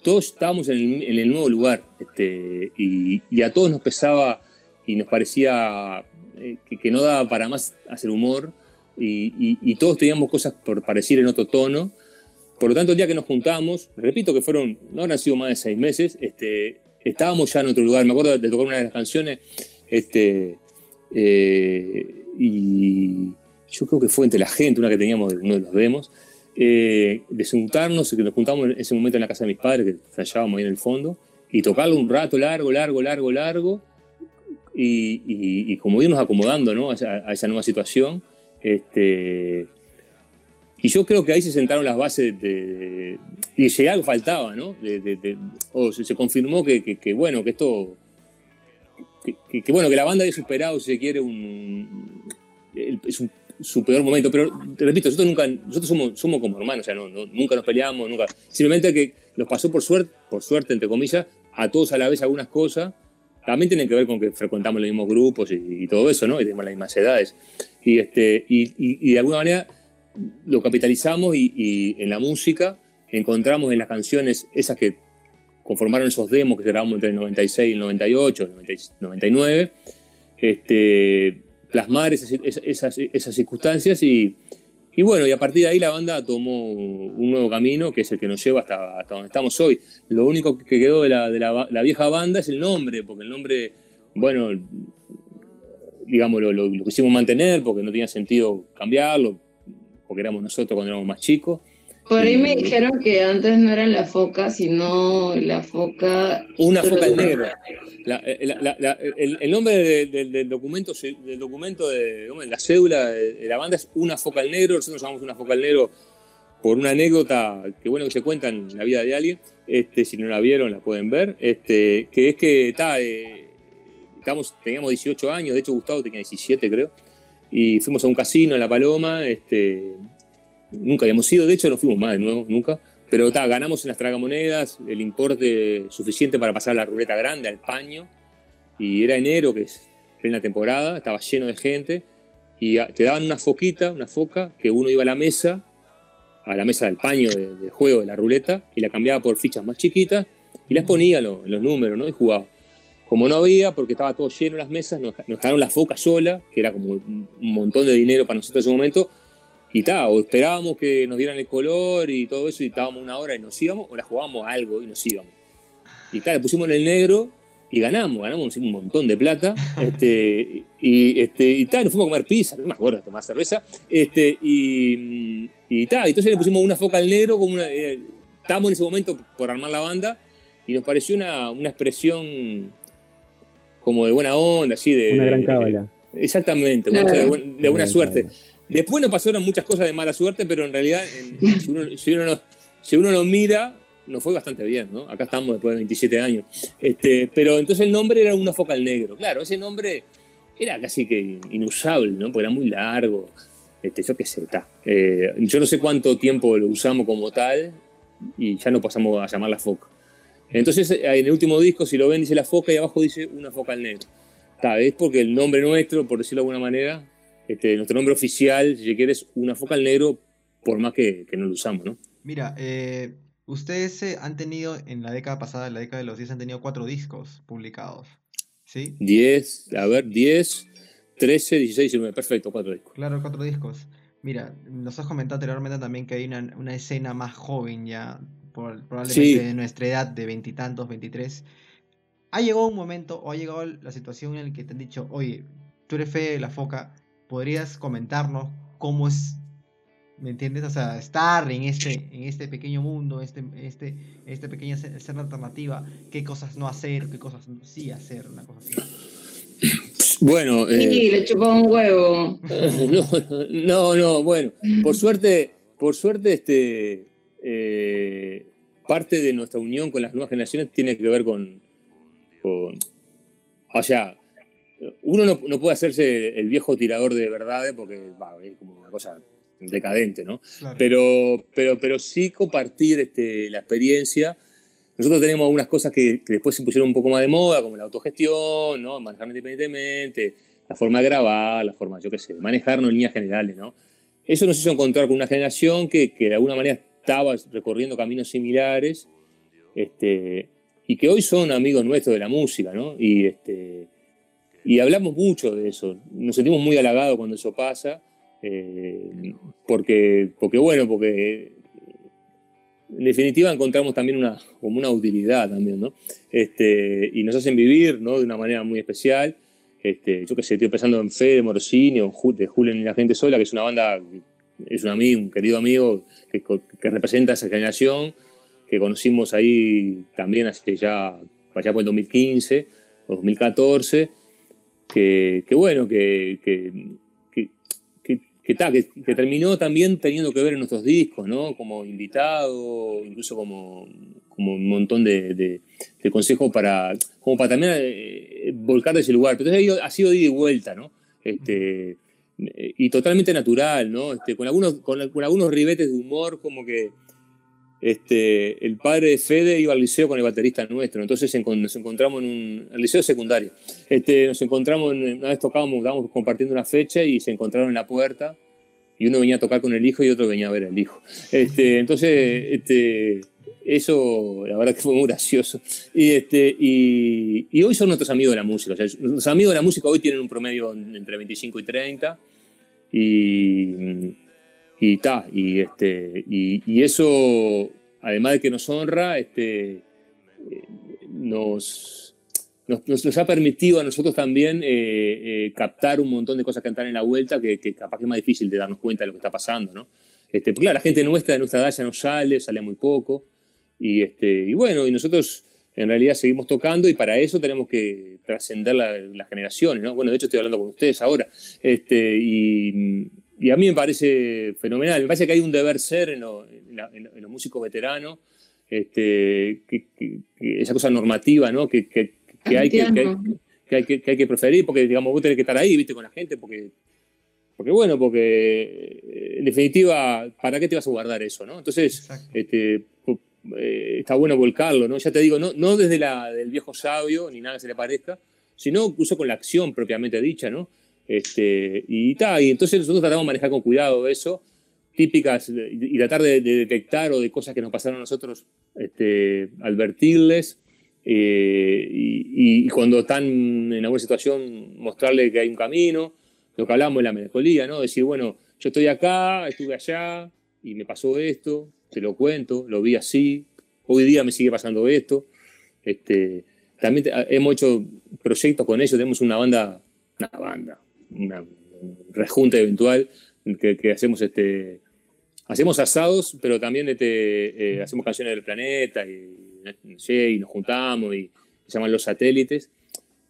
todos estábamos en el, en el nuevo lugar este, y, y, a todos nos pesaba y nos parecía eh, que, que, no daba para más hacer humor y, y, todos teníamos cosas por parecer en otro tono. Por lo tanto, el día que nos juntamos, repito que fueron, no han sido más de seis meses, este, estábamos ya en otro lugar. Me acuerdo de tocar una de las canciones este, eh, y yo creo que fue entre la gente, una que teníamos uno de los demos, eh, de juntarnos, que nos juntamos en ese momento en la casa de mis padres, que fallábamos ahí en el fondo, y tocarlo un rato largo, largo, largo, largo, y, y, y como irnos acomodando ¿no? a, a, esa nueva situación. Este, y yo creo que ahí se sentaron las bases de, de y si algo faltaba, ¿no? De, de, o se, se confirmó que, que, que, bueno, que esto que, que, bueno, que la banda había superado, si se quiere, un, es un, su peor momento. Pero, te repito, nosotros nunca, nosotros somos, somos como hermanos, o sea, no, no, nunca nos peleamos, nunca. Simplemente que nos pasó por suerte, por suerte, entre comillas, a todos a la vez algunas cosas. También tienen que ver con que frecuentamos los mismos grupos y, y todo eso, ¿no? Y tenemos las mismas edades. Y, este, y, y, y de alguna manera lo capitalizamos y en la música encontramos en las canciones esas que conformaron esos demos que grabamos entre el 96 y el 98, el 99, este, plasmar esas, esas, esas circunstancias y, y, bueno, y a partir de ahí la banda tomó un nuevo camino que es el que nos lleva hasta, hasta donde estamos hoy. Lo único que quedó de, la, de la, la, vieja banda es el nombre, porque el nombre, bueno, digamos, lo, lo, lo quisimos mantener porque no tenía sentido cambiarlo, porque éramos nosotros cuando éramos más chicos. Por ahí me dijeron que antes no era la foca, sino la foca. Una foca al negro. La, la, la, el, el, nombre de, de, del documento, del documento de, la cédula de la banda es Una foca al negro. Nosotros llamamos Una foca al negro por una anécdota que bueno que se cuenta en la vida de alguien. Este, si no la vieron, la pueden ver. Este, que es que está, eh, estamos, teníamos 18 años, de hecho Gustavo tenía 17, creo. Y fuimos a un casino en La Paloma. Este, nunca habíamos ido, de hecho no fuimos más de nuevo, nunca. Pero ta, ganamos en las tragamonedas el importe suficiente para pasar la ruleta grande al paño. Y era enero, que es plena temporada, estaba lleno de gente. Y te daban una foquita, una foca, que uno iba a la mesa, a la mesa del paño de, juego de la ruleta, y la cambiaba por fichas más chiquitas, y las ponía lo, los números, ¿no? Y jugaba. Como no había, porque estaba todo lleno las mesas, nos, nos dejaron la foca sola, que era como un montón de dinero para nosotros en ese momento, y ta, o esperábamos que nos dieran el color y todo eso y estábamos una hora y nos íbamos, o la jugábamos algo y nos íbamos. Y tal, le pusimos en el negro y ganamos, ganamos un montón de plata. Este, y, este, y tal, nos fuimos a comer pizza, no me acuerdo, tomar cerveza. Este, y, y tal, entonces le pusimos una foca al negro, como una, eh, estábamos en ese momento por armar la banda y nos pareció una, una expresión como de buena onda, así de... Una gran cábala. Exactamente, claro. de, buen, de, buena suerte. Después nos pasaron muchas cosas de mala suerte, pero en realidad, en, si, uno, si, uno lo, si, uno lo, mira, nos fue bastante bien, ¿no? Acá estamos después de 27 años. Este, pero entonces el nombre era una foca al negro. Claro, ese nombre era casi que inusable, ¿no? Porque era muy largo. Este, yo qué sé, está. Eh, yo no sé cuánto tiempo lo usamos como tal y ya no pasamos a llamar la foca. Entonces, en el último disco, si lo ven, dice la foca y abajo dice una foca al negro. Está, es porque el nombre nuestro, por decirlo de alguna manera, este, nuestro nombre oficial, si quieres, una foca al negro, por más que, que no lo usamos, ¿no? Mira, eh, ustedes eh, han tenido, en la década pasada, en la década de los 10, han tenido cuatro discos publicados, ¿sí? 10, a ver, 10, 13, 16, 19, perfecto, cuatro discos. Claro, cuatro discos. Mira, nos has comentado anteriormente también que hay una, una escena más joven ya, por, probablemente sí. de nuestra edad, de veintitantos, 23. ¿Ha llegado un momento o ha llegado la situación en la que te han dicho, oye, tú eres fe de la foca, ¿podrías comentarnos cómo es, ¿me entiendes? O sea, estar en este, en este pequeño mundo, este, este, esta pequeña escena alternativa, qué cosas no hacer, qué cosas sí hacer, una cosa así. Bueno. Eh, sí, le chupó un huevo. No, no, no, bueno, por suerte, por suerte, este, eh, parte de nuestra unión con las nuevas generaciones tiene que ver con, con o sea, uno no, no, puede hacerse el viejo tirador de verdades porque bah, es como una cosa decadente, ¿no? Claro. Pero, pero, pero sí compartir este, la experiencia. nosotros tenemos algunas cosas que, que, después se pusieron un poco más de moda, como la autogestión, ¿no? manejar independientemente, la forma de grabar, la forma, yo qué sé, manejarnos en líneas generales, ¿no? Eso nos hizo encontrar con una generación que, que de alguna manera estaba recorriendo caminos similares este, y que hoy son amigos nuestros de la música, ¿no? Y, este, y hablamos mucho de eso. Nos sentimos muy halagados cuando eso pasa, eh, porque, porque, bueno, porque en definitiva encontramos también una, como una utilidad también, ¿no? Este, y nos hacen vivir, ¿no? De una manera muy especial. Este, yo qué sé, estoy pensando en Fede Morosini o de Julen y la gente sola, que es una banda, es un amigo, un querido amigo que, que representa a esa generación, que conocimos ahí también hace ya, allá por el 2015 o 2014, que, que bueno, que, que, que, que, terminó también teniendo que ver en nuestros discos, ¿no? Como invitado, incluso como, como un montón de, de, consejos para, como para también eh, volcar de ese lugar. Pero entonces ha sido de ida y vuelta, ¿no? Este, y totalmente natural, ¿no? Este, con, algunos, con, con, algunos ribetes de humor, como que este, el padre de Fede iba al liceo con el baterista nuestro, entonces nos encontramos en un el liceo secundario. Este, nos encontramos, una vez tocábamos, estábamos compartiendo una fecha y se encontraron en la puerta y uno venía a tocar con el hijo y otro venía a ver al hijo. Este, entonces, este, eso la verdad que fue muy gracioso. Y, este, y, y hoy son nuestros amigos de la música. O sea, los amigos de la música hoy tienen un promedio entre 25 y 30 y y, ta, y, este, y, eso, además de que nos honra, este, eh, nos, nos, ha permitido a nosotros también eh, eh, captar un montón de cosas que están en la vuelta que, capaz que es más difícil de darnos cuenta de lo que está pasando. ¿no? Este, porque claro, la gente nuestra de nuestra edad ya no sale, sale muy poco. Y, este, y bueno, y nosotros en realidad seguimos tocando y para eso tenemos que trascender las generaciones. ¿no? Bueno, de hecho estoy hablando con ustedes ahora. Este, y, y a mí me parece fenomenal. Me parece que hay un deber ser en, los músicos veteranos, este, esa cosa normativa ¿no? que, hay que, hay que, hay que preferir, porque digamos, vos tenés que estar ahí, viste, con la gente, porque, porque bueno, porque en definitiva, ¿para qué te vas a guardar eso? ¿no? Entonces, este, eh, está bueno volcarlo, ¿no? Ya te digo, no, no desde la del viejo sabio, ni nada que se le parezca, sino incluso con la acción propiamente dicha, ¿no? Este, y, y entonces nosotros tratamos de manejar con cuidado eso, típicas, y tratar de, detectar o de cosas que nos pasaron a nosotros, este, advertirles. Eh, y, cuando están en alguna situación, mostrarle que hay un camino, lo que hablamos de la melancolía, ¿no? Decir, bueno, yo estoy acá, estuve allá, y me pasó esto, te lo cuento, lo vi así, hoy día me sigue pasando esto. Este, también hemos hecho proyectos con ellos, tenemos una banda, una banda, una rejunta eventual que, hacemos este hacemos asados, pero también este, eh, hacemos canciones del planeta y, y nos juntamos y se llaman los satélites.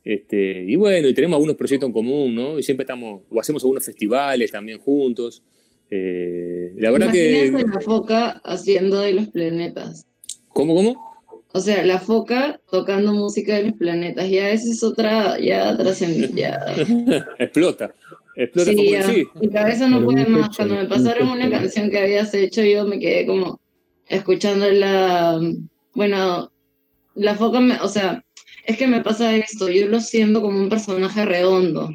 Este, y bueno, y tenemos algunos proyectos en común, ¿no? Y siempre estamos, o hacemos algunos festivales también juntos. Eh, la verdad que. la foca haciendo de los planetas. ¿Cómo, cómo? O sea, la foca tocando música de los planetas, ya esa es otra, ya trascendida. Explota. Explota sí, ya, sí. Mi cabeza no puede más. Cuando me pasaron una canción que habías hecho, yo me quedé como escuchando la. Bueno, la foca, me, o sea, es que me pasa esto, yo lo siento como un personaje redondo,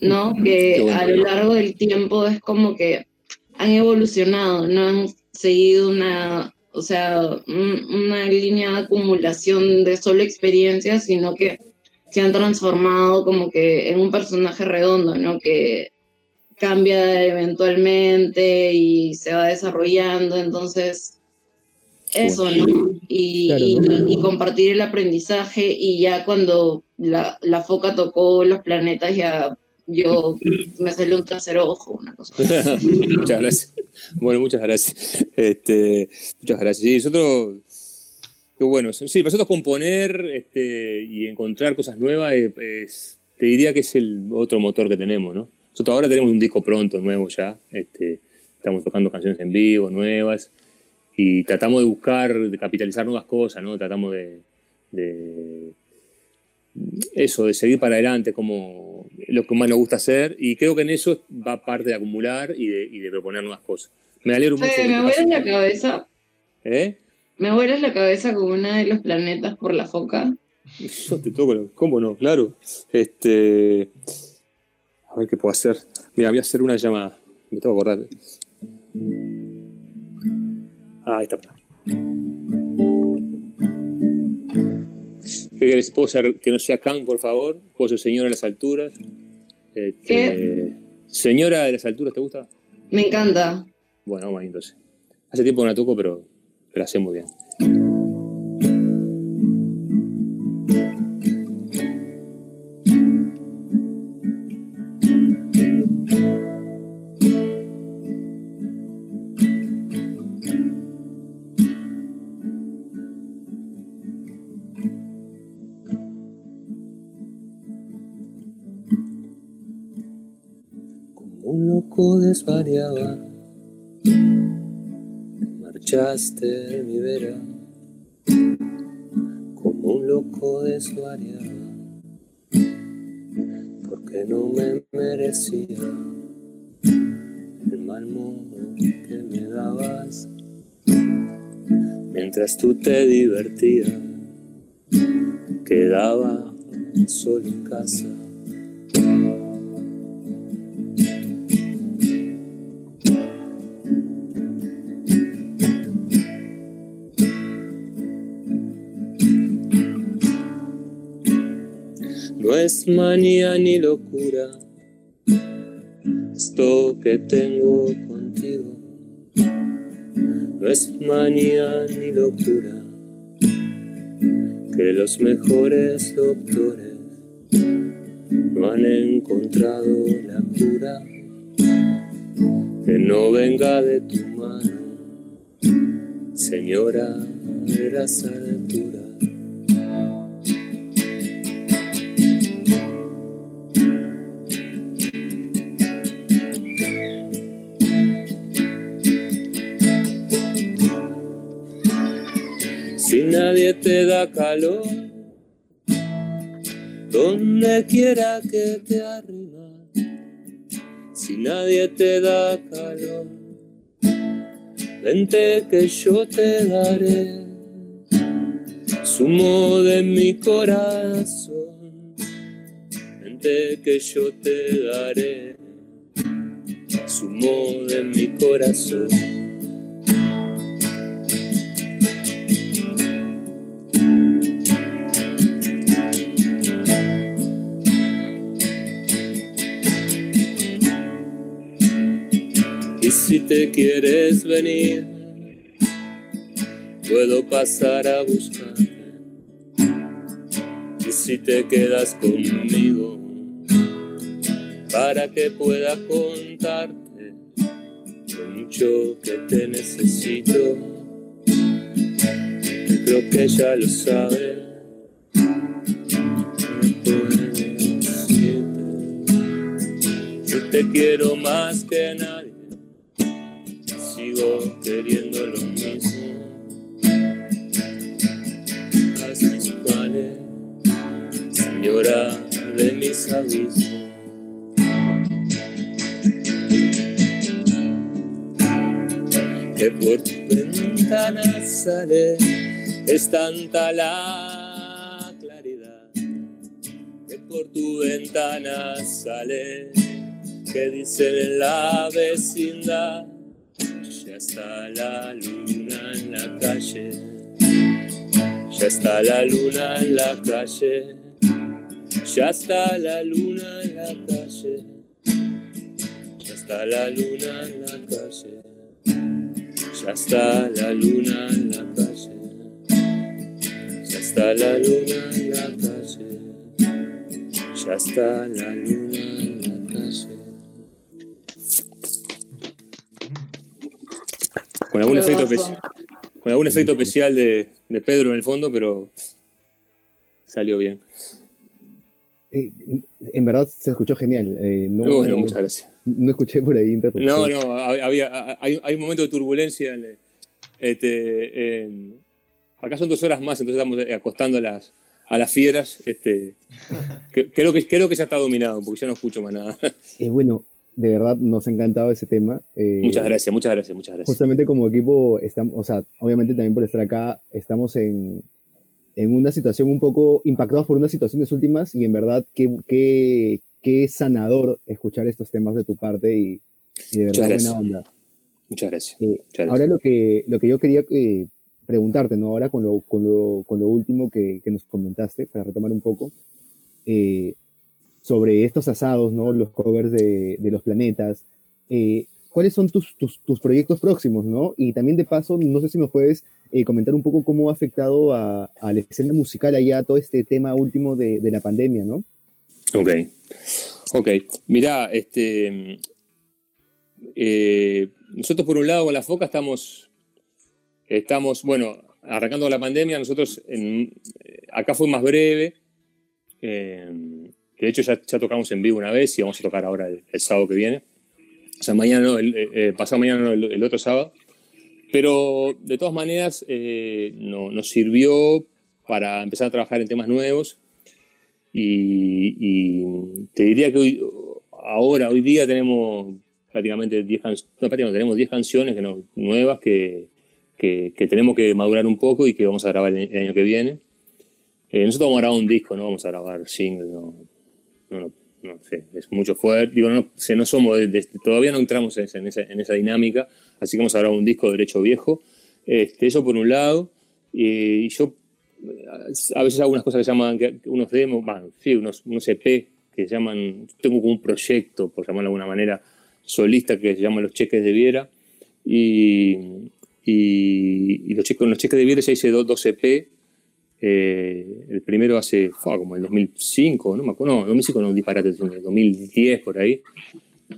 ¿no? Que a lo largo del tiempo es como que han evolucionado, no han seguido una o sea, una línea de acumulación de solo experiencias, sino que se han transformado como que en un personaje redondo, ¿no? Que cambia eventualmente y se va desarrollando, entonces eso, ¿no? Y, y, compartir el aprendizaje y ya cuando la, la foca tocó los planetas ya yo me salió un tercer ojo, una cosa. muchas gracias. Bueno, muchas gracias. Este, muchas gracias. Sí, nosotros, bueno. Sí, nosotros componer este, y encontrar cosas nuevas, te diría que es el otro motor que tenemos, ¿no? Nosotros ahora tenemos un disco pronto, nuevo ya. Este, estamos tocando canciones en vivo, nuevas, y tratamos de buscar, de capitalizar nuevas cosas, ¿no? Tratamos de eso, de seguir para adelante como lo que más nos gusta hacer y creo que en eso va parte de acumular y de, proponer nuevas cosas. Me alegro mucho. me voy en la cabeza. ¿Eh? ¿Me vuelas la cabeza con una de los planetas por la foca? Yo te toco, ¿cómo no? Claro. Este. A ver qué puedo hacer. Mira, voy a hacer una llamada. Me tengo que acordar. Ah, ahí está. ¿Qué querés? ¿Puedo ser que no sea Kang, por favor? ¿Puedo ser señora de las alturas? Este, ¿Qué? ¿Señora de las alturas te gusta? Me encanta. Bueno, vamos ahí entonces. Hace tiempo que no la toco, pero la sé muy bien. Desvariaba, te marchaste de mi vera. Como un loco desvariaba, porque no me merecía el mal modo que me dabas. Mientras tú te divertías, quedaba solo en casa. Es manía ni locura esto que tengo contigo. No es manía ni locura que los mejores doctores no han encontrado la cura. Que no venga de tu mano, señora de las alturas. Te da calor, donde quiera que te arrimas, si nadie te da calor, vente que yo te daré sumo de mi corazón, vente que yo te daré sumo de mi corazón. Si te quieres venir, puedo pasar a buscarte. Y si te quedas conmigo, para que pueda contarte lo mucho que te necesito. Yo creo que ya lo sabes. Yo te quiero más que nadie sigo queriendo lo mismo. Las mismas señora de mis abismos. Que por tu ventana sale, es tanta la claridad. Que por tu ventana sale, que dicen en la vecindad ya está la luna en la calle. Ya está la luna en la calle. Ya está la luna en la calle. Ya está la luna en la calle. Ya está la luna en la calle. Ya está la luna en la calle. Ya está la luna Con algún, efecto, Bravazo. especi- con algún efecto especial de, de Pedro en el fondo, pero salió bien. Eh, en verdad se escuchó genial. eh, no, bueno, no- muchas gracias. no escuché por ahí. No, no, había, hay, hay un momento de turbulencia. en este, en- acá son dos horas más, entonces estamos acostando a las, a las fieras. Este, que- creo, que, creo que ya está dominado, porque ya no escucho más nada. Eh, bueno, de verdad nos ha encantado ese tema. Eh, muchas gracias, muchas gracias, muchas gracias. Justamente como equipo, estamos, o sea, obviamente también por estar acá, estamos en, en una situación un poco impactados por unas situaciones últimas y en verdad qué, qué, qué sanador escuchar estos temas de tu parte y, de verdad buena onda. Muchas gracias. Eh, ahora lo que, lo que yo quería eh, preguntarte, ¿no? Ahora con lo, con lo, con lo último que, que, nos comentaste, para retomar un poco, eh, sobre estos asados, ¿no? Los covers de, de los planetas. ¿Cuáles son tus, tus, proyectos próximos, no? Y también de paso, no sé si me puedes comentar un poco cómo ha afectado a, a, la escena musical allá todo este tema último de, de la pandemia, ¿no? Ok. Ok. Mirá, este, eh, nosotros por un lado con la foca estamos, estamos bueno, arrancando la pandemia, nosotros acá fue más breve, eh, de hecho ya, ya, tocamos en vivo una vez y vamos a tocar ahora el, sábado que viene, o sea, mañana no, el, eh, pasado mañana no, el, otro sábado, pero de todas maneras no, nos sirvió para empezar a trabajar en temas nuevos. Y, y te diría que hoy, ahora, hoy día tenemos prácticamente 10 canciones, no, prácticamente tenemos 10 canciones que no, nuevas que, que, que, tenemos que madurar un poco y que vamos a grabar el, año que viene. Eh, nosotros vamos a grabar un disco, no vamos a grabar singles, no, no, no, sé, es mucho fuerte. Digo, no, no somos, todavía no entramos en esa, en esa, dinámica, así que vamos a grabar un disco de derecho viejo. Este, eso por un lado, y yo a veces hago unas cosas que llaman, unos demos, bueno, sí, unos, unos EP que llaman, tengo como un proyecto, por llamarlo de alguna manera, solista que se llama Los Cheques de Viera. Y, y, los, cheques, los cheques de Viera ya hice dos, dos EP. Eh, el primero hace, como el 2005, no me acuerdo, no, 2005 no, disparate, 2010 por ahí.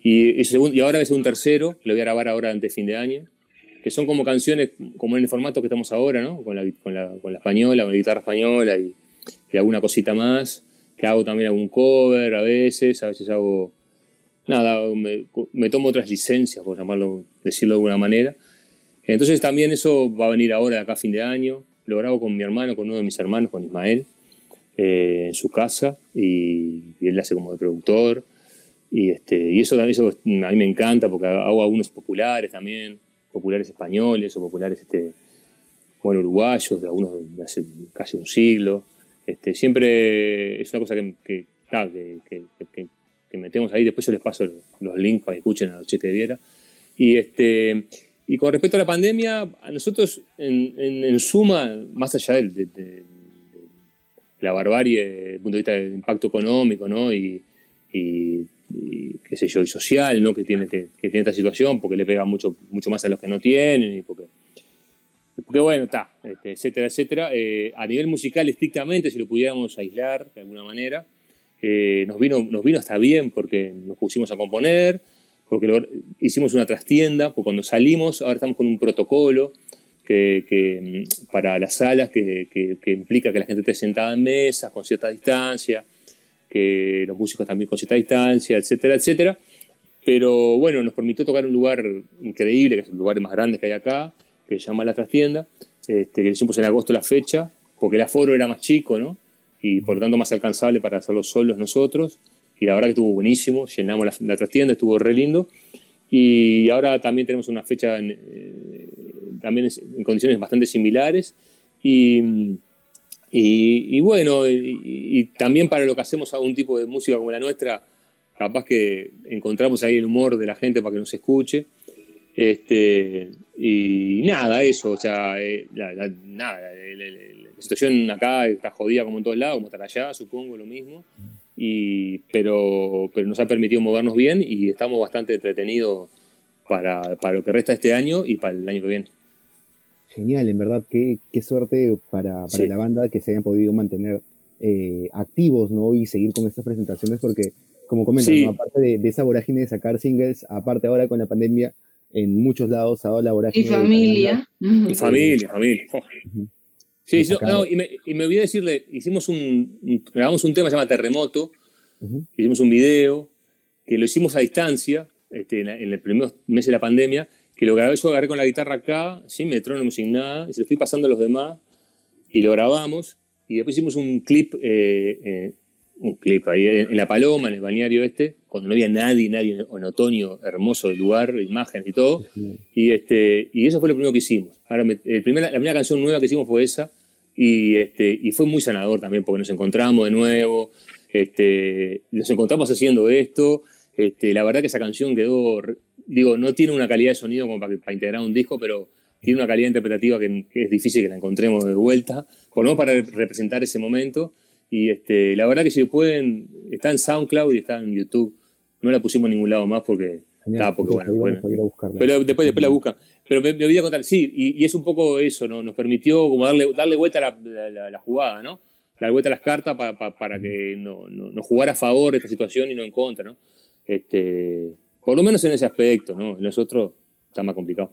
Y, segundo, y ahora es un tercero, lo voy a grabar ahora antes de fin de año, que son como canciones, como en el formato que estamos ahora, ¿no? Con la, con la, con la española, con la guitarra española y, y alguna cosita más, que hago también algún cover a veces, a veces hago nada, me, tomo otras licencias, por llamarlo, decirlo de alguna manera. Entonces también eso va a venir ahora de acá a fin de año. Lo grabo con mi hermano, con uno de mis hermanos, con Ismael, eh, en su casa, y, él él hace como de productor. Y, este, y eso, eso a mí me encanta porque hago algunos populares también, populares españoles o populares este, bueno, uruguayos, de algunos de hace casi un siglo. Este, siempre es una cosa que, que, metemos ahí, después yo les paso los links para que escuchen a los cheques de Viera. Y, este, y con respecto a la pandemia, a nosotros en, en, suma, más allá de, de, la barbarie desde el punto de vista del impacto económico ¿no? y, y, qué sé yo, y social ¿no? que, tiene, que, tiene esta situación, porque le pega mucho, mucho más a los que no tienen, y porque, porque bueno, está, este, etcétera, etcétera. Eh, a nivel musical, estrictamente, si lo pudiéramos aislar de alguna manera, nos, vino, nos vino hasta bien porque nos pusimos a componer, porque hicimos una trastienda, porque cuando salimos ahora estamos con un protocolo que, mm, para las salas que, que, implica que la gente esté sentada en mesas con cierta distancia, que los músicos también con cierta distancia, etcétera, etcétera. Pero bueno, nos permitió tocar un lugar increíble, que es el lugar más grande que hay acá, que se llama La Trastienda, este, que hicimos en agosto la fecha, porque el aforo era más chico, ¿no? y por lo tanto más alcanzable para hacerlo solos nosotros. Y la verdad que estuvo buenísimo, llenamos la, la trastienda, estuvo re lindo. Y ahora también tenemos una fecha en, eh, también en condiciones bastante similares. Y, y, bueno, y, también para lo que hacemos algún tipo de música como la nuestra, capaz que encontramos ahí el humor de la gente para que nos escuche. Este, y nada, eso, o sea, eh, nada, la situación acá está jodida como en todos lados, como estar allá, supongo, lo mismo. Y, pero, pero nos ha permitido movernos bien y estamos bastante entretenidos para, para lo que resta este año y para el año que viene. Genial, en verdad, qué, qué suerte para, para la banda que se hayan podido mantener eh, activos ¿no? y seguir con estas presentaciones, porque, como comentas, aparte de, de, esa vorágine de sacar singles, aparte ahora con la pandemia, en muchos lados ha dado la vorágine. Y familia. Y familia, familia. Sí, no, y, me, y, me, olvidé decirle, hicimos un, grabamos un tema que se llama Terremoto, hicimos un video, que lo hicimos a distancia, este, en, el primer mes de la pandemia, que lo grabé yo, agarré con la guitarra acá, sin metrónomo, sin nada, y se lo fui pasando a los demás, y lo grabamos, y después hicimos un clip eh, eh, un clip ahí en, La Paloma, en el balneario este, cuando no había nadie, nadie en otoño, hermoso el lugar, imágenes y todo. Y, este, y eso fue lo primero que hicimos. Ahora, el primer, la primera canción nueva que hicimos fue esa. Y, este, y fue muy sanador también, porque nos encontramos de nuevo, este, nos encontramos haciendo esto. Este, la verdad que esa canción quedó, digo, no tiene una calidad de sonido como para, para integrar un disco, pero tiene una calidad interpretativa que, es difícil que la encontremos de vuelta, por para representar ese momento. Y este, la verdad que si pueden, está en SoundCloud y está en YouTube. No la pusimos en ningún lado más porque, porque bueno, pero después, después la buscan. Pero me, voy a contar, sí, y, es un poco eso, ¿no? Nos permitió como darle, darle vuelta a la, jugada, ¿no? Darle vuelta a las cartas para que no, no, jugara a favor de esta situación y no en contra, ¿no? Este, por lo menos en ese aspecto, ¿no? En los otros está más complicado.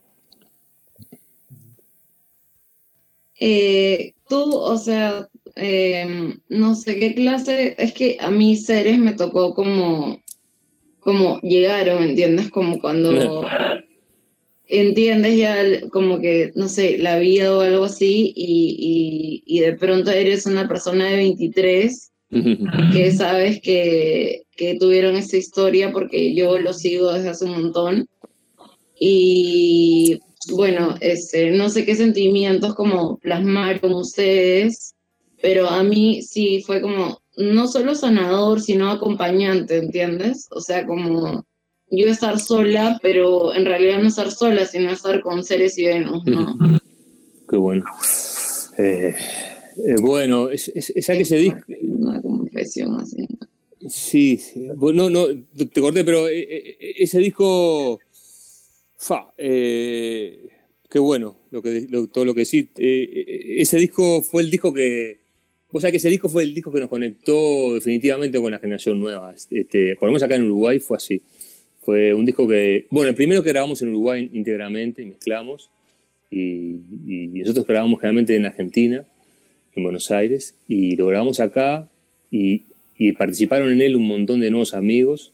Eh, tú, o sea, em, no sé qué clase, es que a mí seres me tocó como, como llegaron, ¿entiendes? Como cuando entiendes ya como que, no sé, la vida o algo así y, y, de pronto eres una persona de 23 que sabes que, que tuvieron esa historia porque yo lo sigo desde hace un montón. Y bueno, este, no sé qué sentimientos como plasmar con ustedes, pero a mí sí fue como no solo sanador, sino acompañante, ¿entiendes? O sea, como yo estar sola, pero en realidad no estar sola, sino estar con seres y Venus, ¿no? Qué bueno. Eh, eh, bueno, es, que se dice... Una confesión así. Sí, sí. Bueno, no, te corté, pero eh, ese disco Fa, eh, qué bueno lo que, todo lo que decís. Eh, ese disco fue el disco que. Vos sabés que ese disco fue el disco que nos conectó definitivamente con la generación nueva. Este, lo menos acá en Uruguay fue así. Fue un disco que. Bueno, el primero que grabamos en Uruguay íntegramente mezclamos. Y, nosotros grabamos generalmente en Argentina, en Buenos Aires. Y lo grabamos acá. Y, y participaron en él un montón de nuevos amigos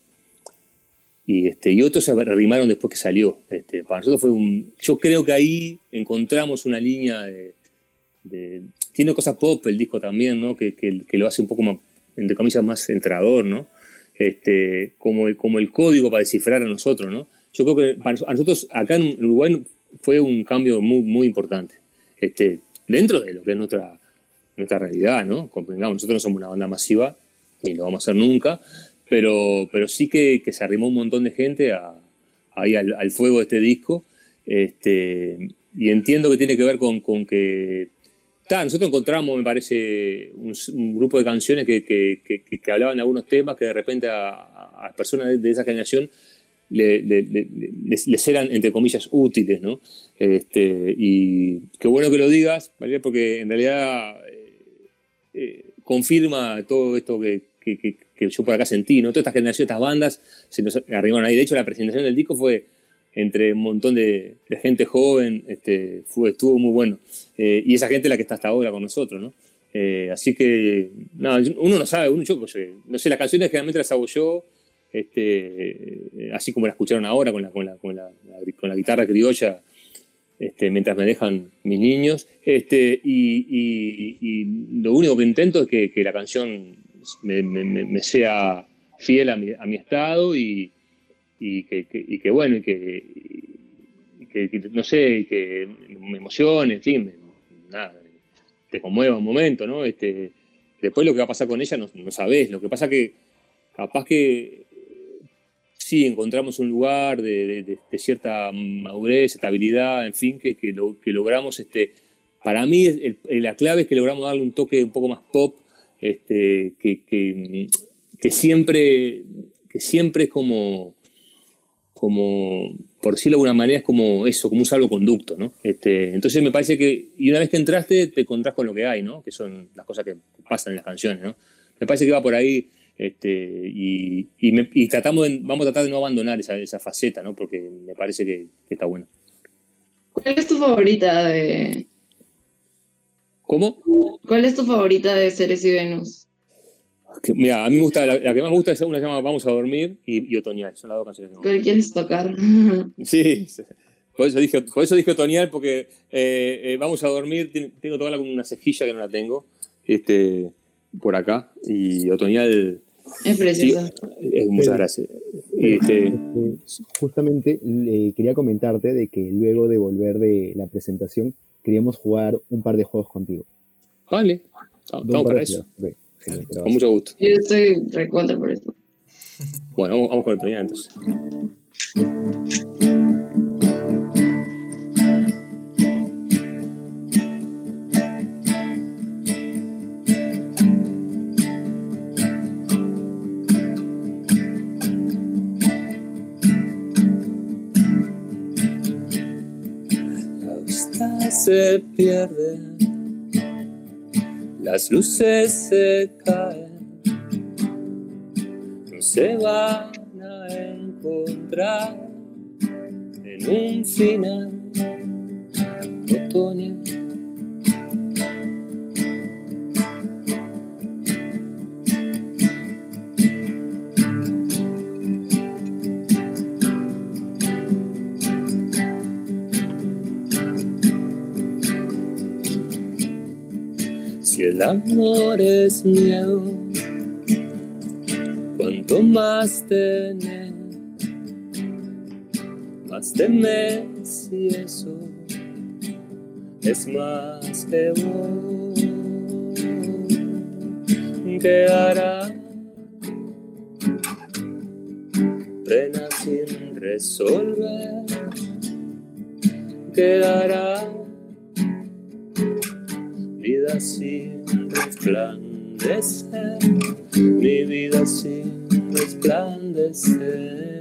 y, este, otros se arrimaron después que salió. Este, para nosotros fue un... Yo creo que ahí encontramos una línea de... tiene cosas pop el disco también, ¿no? Que, que, lo hace un poco más, entre comillas, más entrador, ¿no? Este, como, el, como el código para descifrar a nosotros, ¿no? Yo creo que para a nosotros acá en Uruguay fue un cambio muy, muy importante. Este, dentro de lo que es nuestra, nuestra realidad, ¿no? Comprendamos, nosotros no somos una banda masiva, ni lo vamos a hacer nunca, pero, pero sí que, que se arrimó un montón de gente a, ahí al, fuego de este disco. Este, y entiendo que tiene que ver con, con que nosotros encontramos, me parece, un, grupo de canciones que, que, hablaban de algunos temas que de repente a, a personas de, esa generación le, les, eran, entre comillas, útiles, ¿no? Este, y qué bueno que lo digas, porque en realidad eh, eh, confirma todo esto que, yo por acá sentí, ¿no? Toda esta generación, estas bandas se nos arribaron ahí. De hecho, la presentación del disco fue entre un montón de, gente joven, este, fue, estuvo muy bueno. Eh, y esa gente es la que está hasta ahora con nosotros, ¿no? Eh, así que, uno no sabe, uno, yo, pues, eh, no sé, las canciones generalmente las hago yo, este, así como la escucharon ahora con la, con la, con la, con la guitarra criolla, este, mientras me dejan mis niños. Este, y, y, lo único que intento es que, que la canción me, sea fiel a mi, a mi estado y, y, que, que, bueno, y que, no sé, que me emocione, en fin, nada, te conmueva un momento, ¿no? Este, después lo que va a pasar con ella no, no sabes, lo que pasa que capaz que sí encontramos un lugar de, cierta madurez, estabilidad, en fin, que, que, que logramos, este, para mí la clave es que logramos darle un toque un poco más pop este, que, que, siempre, que siempre es como, como, por decirlo de alguna manera, es como eso, como un salvoconducto, ¿no? Este, entonces me parece que, y una vez que entraste, te encontrás con lo que hay, ¿no? Que son las cosas que pasan en las canciones, ¿no? Me parece que va por ahí, este, y, y, tratamos vamos a tratar de no abandonar esa, esa faceta, ¿no? Porque me parece que, que está bueno. ¿Cuál es tu favorita de, ¿Cómo? ¿Cuál es tu favorita de Ceres y Venus? Mira, a mí me gusta, la, que más me gusta es una que se llama Vamos a dormir y, Otoñal, son las dos canciones. ¿Cuál quieres tocar? sí, por eso dije, por eso dije Otoñal, porque eh, eh, Vamos a dormir, tengo toda una cejilla que no la tengo. Este, por acá. Y Otoñal, Es precioso. eh, muchas Sí. gracias. Este, Eh, justamente le quería comentarte de que luego de volver de la presentación queríamos jugar un par de juegos contigo. vale, estamos un par para eso. juegos. Pero Con mucho gusto. Yo estoy recontra por esto. Bueno, vamos, vamos con Otoñal entonces. La vista se pierde, las luces se caen, no se van a encontrar en un final otoñal. El amor es miedo, cuanto más tenés, más temes y eso es más que vos. Quedará pena sin resolver, quedará vida sin resplandecer, mi vida sin resplandecer.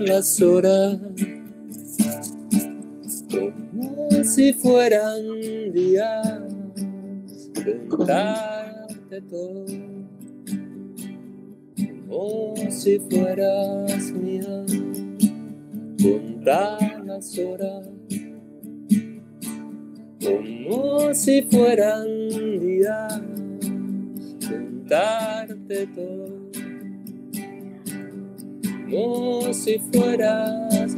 Las horas si fueran días, contarte todo. Como si fueras mía, contar las horas. Como si fueran días, contarte todo. Como si fueras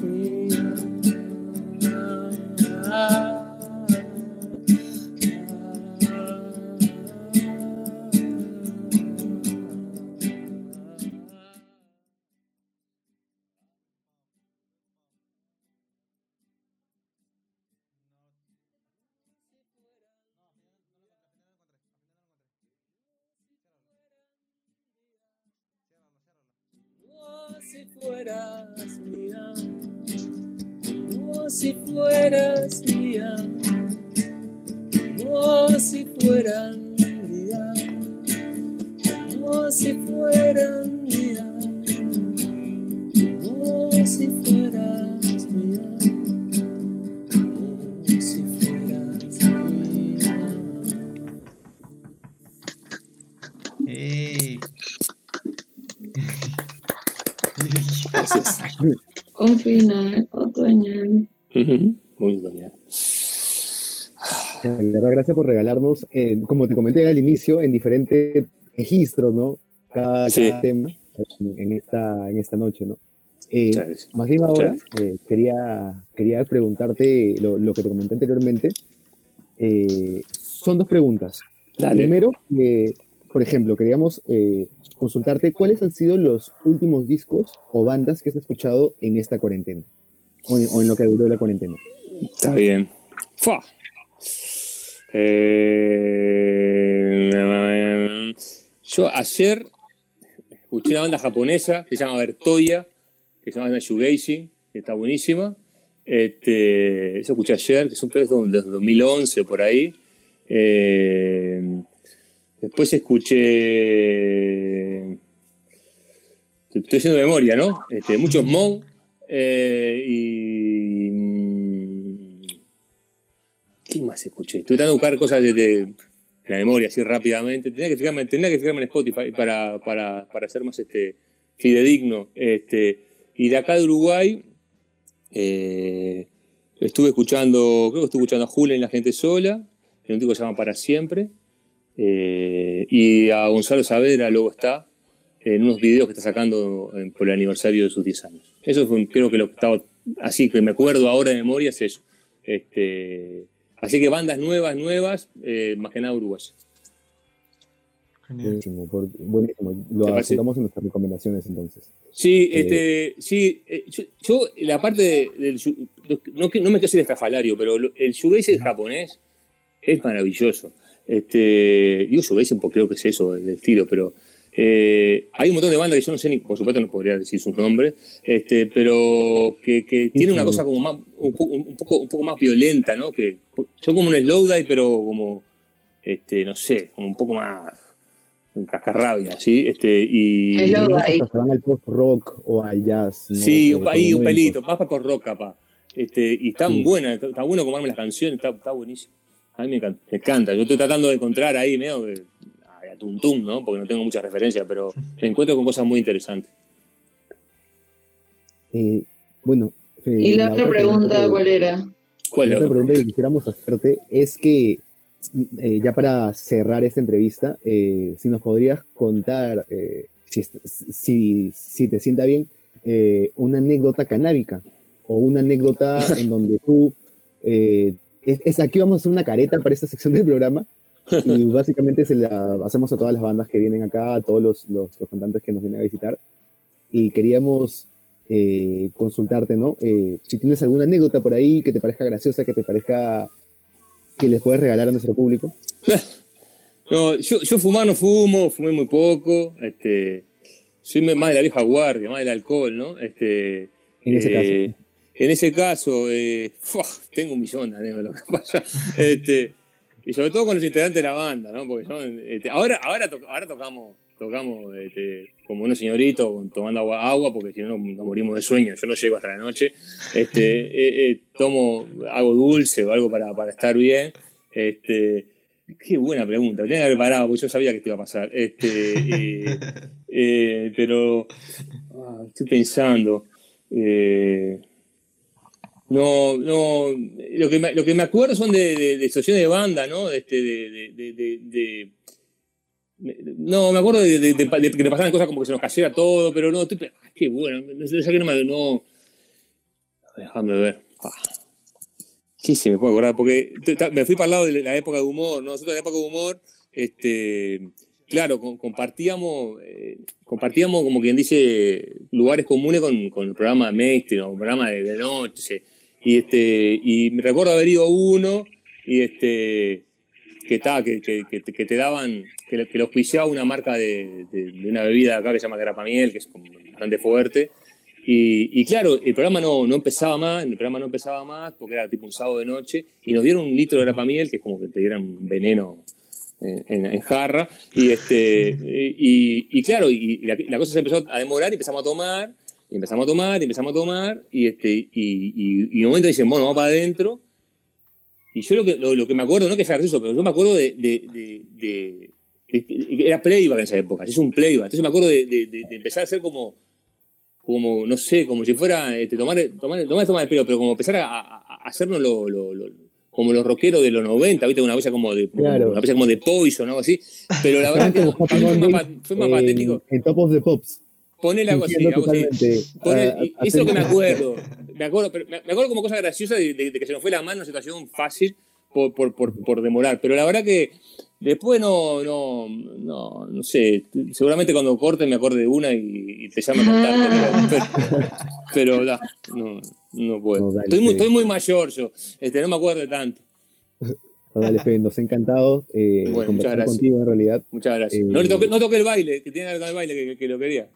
si fueras fueras mía, como si fueras mía, como si fueras mía, como si fueras mía, como si fueras mía. ¡Ey! Gracias. Un final Muy bien. Gracias por regalarnos, eh, como te comenté al inicio, en diferentes registros, ¿no? Cada, Sí. cada tema en, esta, en esta noche, ¿no? Eh, más bien ahora, eh, quería, quería preguntarte lo, lo que te comenté anteriormente. Eh, son dos preguntas. Dale. Primero, eh, por ejemplo, queríamos eh, consultarte cuáles han sido los últimos discos o bandas que has escuchado en esta cuarentena, o en, o en lo que duró la cuarentena. Está bien. Fua. Eh, yo ayer escuché una banda japonesa que se llama Bertoya, que se llama Shoegaze, que está buenísima. Este, eso escuché ayer, que son tres desde 2011 por ahí. Eh, después escuché. Estoy haciendo memoria, ¿no? Este, muchos Mon. Eh, y. mm, ¿Qué más escuché? Estoy tratando de buscar cosas de, de- la memoria así rápidamente. Tenía que fijarme, tenía que fijarme en Spotify para, para, para ser más este, fidedigno. Este, y de acá de Uruguay, eh, Estuve escuchando, creo que estuve escuchando a Julen La Gente Sola, el único que se llama Para Siempre. eh, y a Gonzalo Saavedra luego está en unos videos que está sacando por el aniversario de sus 10 años. Eso fue, creo que lo que estaba, así que me acuerdo ahora de memoria es eso. Este, así que bandas nuevas, nuevas, eh, más que nada uruguayas. Buenísimo, por- buenísimo. Lo apuntamos en nuestras recomendaciones entonces. Sí, Eh, este, sí, eh, yo, yo, la parte de- del no, no me quiero ser estrafalario, pero lo- el shoegaze japonés es maravilloso. Este, digo shoegaze porque creo que es eso, el estilo, pero eh, hay un montón de bandas que yo no sé ni, por supuesto no podría decir sus nombres, este, pero que, que tiene una cosa como más, un, po- un poco, un poco más violenta, ¿no? Que son como un slowdive, pero como, este, no sé, como un poco más un cascarrabia, ¿sí? Este, y, van al post-rock o al jazz. ¿no? Sí, un, ahí un como pelito, más para por rock, capaz. Este, y está Sí. buena, está, está bueno como arman las canciones, está, está buenísimo. A mí me encanta, me encanta. Yo estoy tratando de encontrar ahí medio de, tuntum, ¿no? Porque no tengo muchas referencias, pero me encuentro con cosas muy interesantes. Eh, bueno. eh, Y la otra pregunta, que- ¿cuál era? ¿Cuál La otra pregunta que quisiéramos hacerte es que, eh, ya para cerrar esta entrevista, eh, si nos podrías contar, eh, si, si, si te sienta bien, eh, una anécdota canábica o una anécdota en donde tú, eh, es, es- aquí vamos a hacer una careta para esta sección del programa y básicamente se la hacemos a todas las bandas que vienen acá, a todos los, los, los cantantes que nos vienen a visitar y queríamos eh, consultarte, ¿no? Eh, si tienes alguna anécdota por ahí que te parezca graciosa, que te parezca que les puedes regalar a nuestro público. No, yo, yo fumar no fumo, fumé muy poco. Este, soy más de la vieja guardia, más del alcohol, ¿no? Este, En ese eh, caso. En ese caso, eh, tengo un millón de anécdotas. Este, y sobre todo con los integrantes de la banda, ¿no? Porque son, este, ahora, ahora, to- ahora tocamos, tocamos este, como unos señoritos tomando agua, agua porque si no nos morimos de sueño. Yo no llego hasta la noche. Este, eh, eh, tomo algo dulce o algo para, para estar bien. Este, qué buena pregunta. Tenía que haber preparado porque yo sabía que esto iba a pasar. Este, eh, eh, pero ah, estoy pensando. eh, no, no. Lo que, me, lo que me acuerdo son de, de, de situaciones de banda, ¿no? Este, de, de, no, me acuerdo de, que te pasaban cosas como que se nos cayera todo, pero no, estoy, ah, qué bueno. No ya que no me. No, déjame ver. Ah. ¿Qué se me puede acordar? Porque me fui para el lado de la época de humor. ¿no? Nosotros en la época de humor, este, claro, com- compartíamos, eh, compartíamos, como quien dice, lugares comunes con, con el programa mainstream, o el programa de noche. Y, este, y me recuerdo haber ido a uno y este, que, que, que, que te- daban, que, le- que lo una marca de, de- una bebida acá que se llama Grapamiel, que es bastante fuerte. Y, y claro, el programa no, no empezaba más, el programa no empezaba más porque era tipo un sábado de noche y nos dieron un litro de grapamiel, que es como que te dieran veneno en, jarra. Y, este, y, y claro, y la, la cosa se empezó a demorar y empezamos a tomar, y empezamos a tomar, y empezamos a tomar, y, este, y, y, y un momento dicen, bueno, vamos para adentro. Y yo lo que, lo, lo que me acuerdo, no que sea gracioso, pero yo me acuerdo de. de, de, de- de- era playback en esa época, es un playback. Entonces me acuerdo de, empezar a hacer como, como, no sé, como si fuera este, tomar, tomar, tomar, tomar el pelo, pero como empezar a, a- a hacernos lo, lo- lo- como los rockeros de los 90, ¿viste? Una cosa como de, Claro. una cosa como de Poison o algo así. Pero la verdad que fue más, patético. En Top of the Pops. Poner algo así, algo así. totalmente. Poner- Ah, y- eso es lo que me acuerdo. Me acuerdo, pero me me acuerdo como cosa graciosa de, de- de que se nos fue la mano en situación fácil por, por, por, por demorar. Pero la verdad que después no, no, no, no sé. Seguramente cuando corte me acorde de una y, y te llame a contar. Pero, pero, no, no puedo. No, dale, estoy, muy, estoy muy mayor yo. Este, no me acuerdo de tanto. No, dale, Fe, nos ha encantado eh, Bueno, muchas conversar gracias. contigo en realidad. Muchas gracias. Eh, no, toqué, no toqué el baile, que tiene que ver con el baile, que, que lo quería.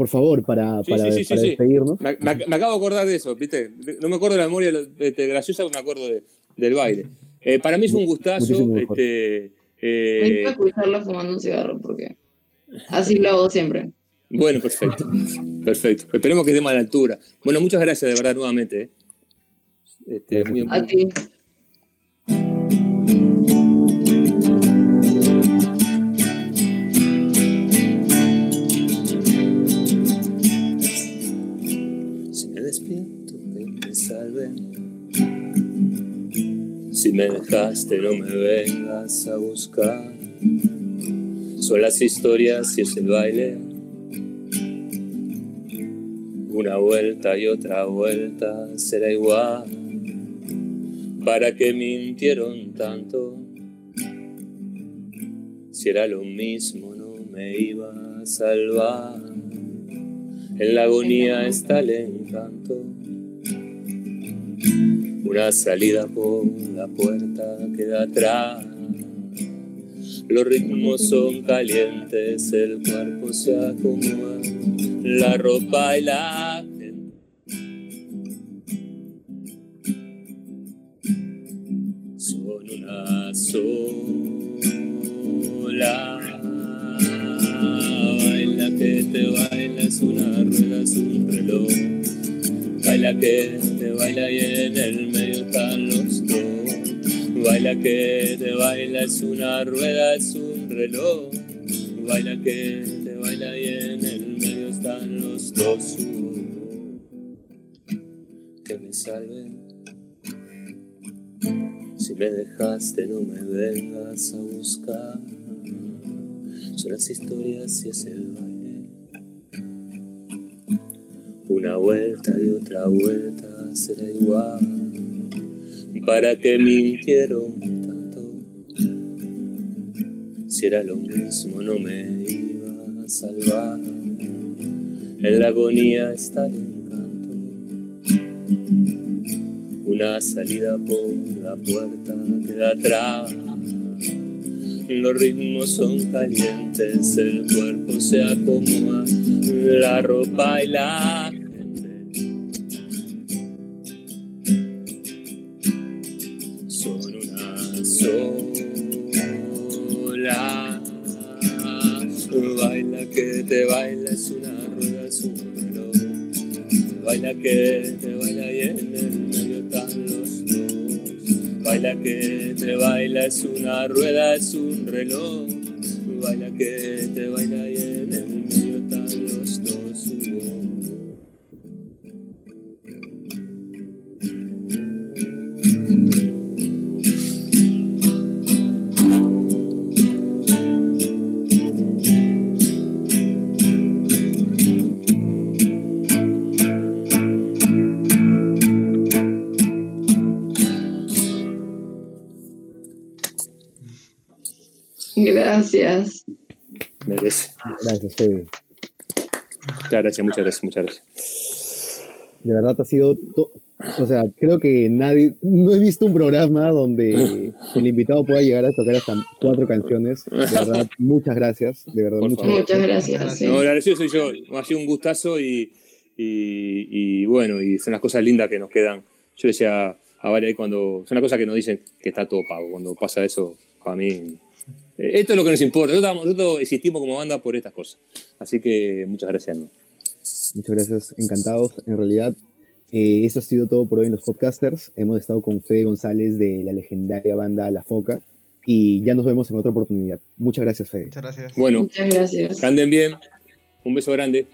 Por favor, para, Sí, para, sí, para sí. despedirnos. Me, me- me acabo de acordar de eso, ¿viste? No me acuerdo de la memoria este, graciosa, pero me acuerdo de- del baile. Eh, para mí es un gustazo. Este, Me eh, gusta escucharlo fumando un cigarro porque así lo hago siempre. bueno, perfecto. Perfecto. Esperemos que estemos a la altura. Bueno, muchas gracias de verdad nuevamente. ¿eh? Este, muy- A ti. Me dejaste, no me vengas a buscar. Son las historias y es el baile. Una vuelta y otra vuelta será igual. ¿Para qué mintieron tanto? Si era lo mismo, no me iba a salvar. En la agonía está el encanto. Una salida por la puerta queda atrás. Los ritmos son calientes, el cuerpo se acomoda, la ropa y la gente. Son una sola. Baila que te baila, es una rueda, es un reloj. Baila que te baila y en el medio están los dos. Baila que te baila, es una rueda, es un reloj. Baila que te baila y en el medio están los dos. Que me salven. Si me dejaste, no me vengas a buscar. Son las historias y es el Una vuelta y otra vuelta será igual. ¿Para qué mintieron tanto? Si era lo mismo, no me iba a salvar. En la agonía está el encanto. Una salida por la puerta queda atrás. Los ritmos son calientes, el cuerpo se acomoda, la ropa y la te baila, es una rueda, es un reloj. Baila que te baila y en el medio están los dos. Baila que te baila, es una rueda, es un reloj. Baila que te baila Gracias. Merece. Gracias, Fede. Muchas gracias, muchas gracias, muchas gracias. De verdad ha sido, to- o sea, creo que nadie, no he visto un programa donde el invitado pueda llegar a tocar hasta cuatro canciones. De verdad, muchas gracias, de verdad, muchas gracias. Muchas gracias. sí. No, agradecido soy yo. Ha sido un gustazo y, y, y bueno, y son las cosas lindas que nos quedan. Yo decía a Vale cuando. Son las cosas que nos dicen que está todo pago. Cuando pasa eso, para mí. Esto es lo que nos importa. Nosotros, nosotros existimos como banda por estas cosas. Así que muchas gracias. ¿no? Muchas gracias, encantados. En realidad, eh, eso ha sido todo por hoy en los podcasters. Hemos estado con Fede González de la legendaria banda La Foca y ya nos vemos en otra oportunidad. Muchas gracias, Fede. Muchas gracias. Bueno, Muchas gracias. que anden bien. Un beso grande.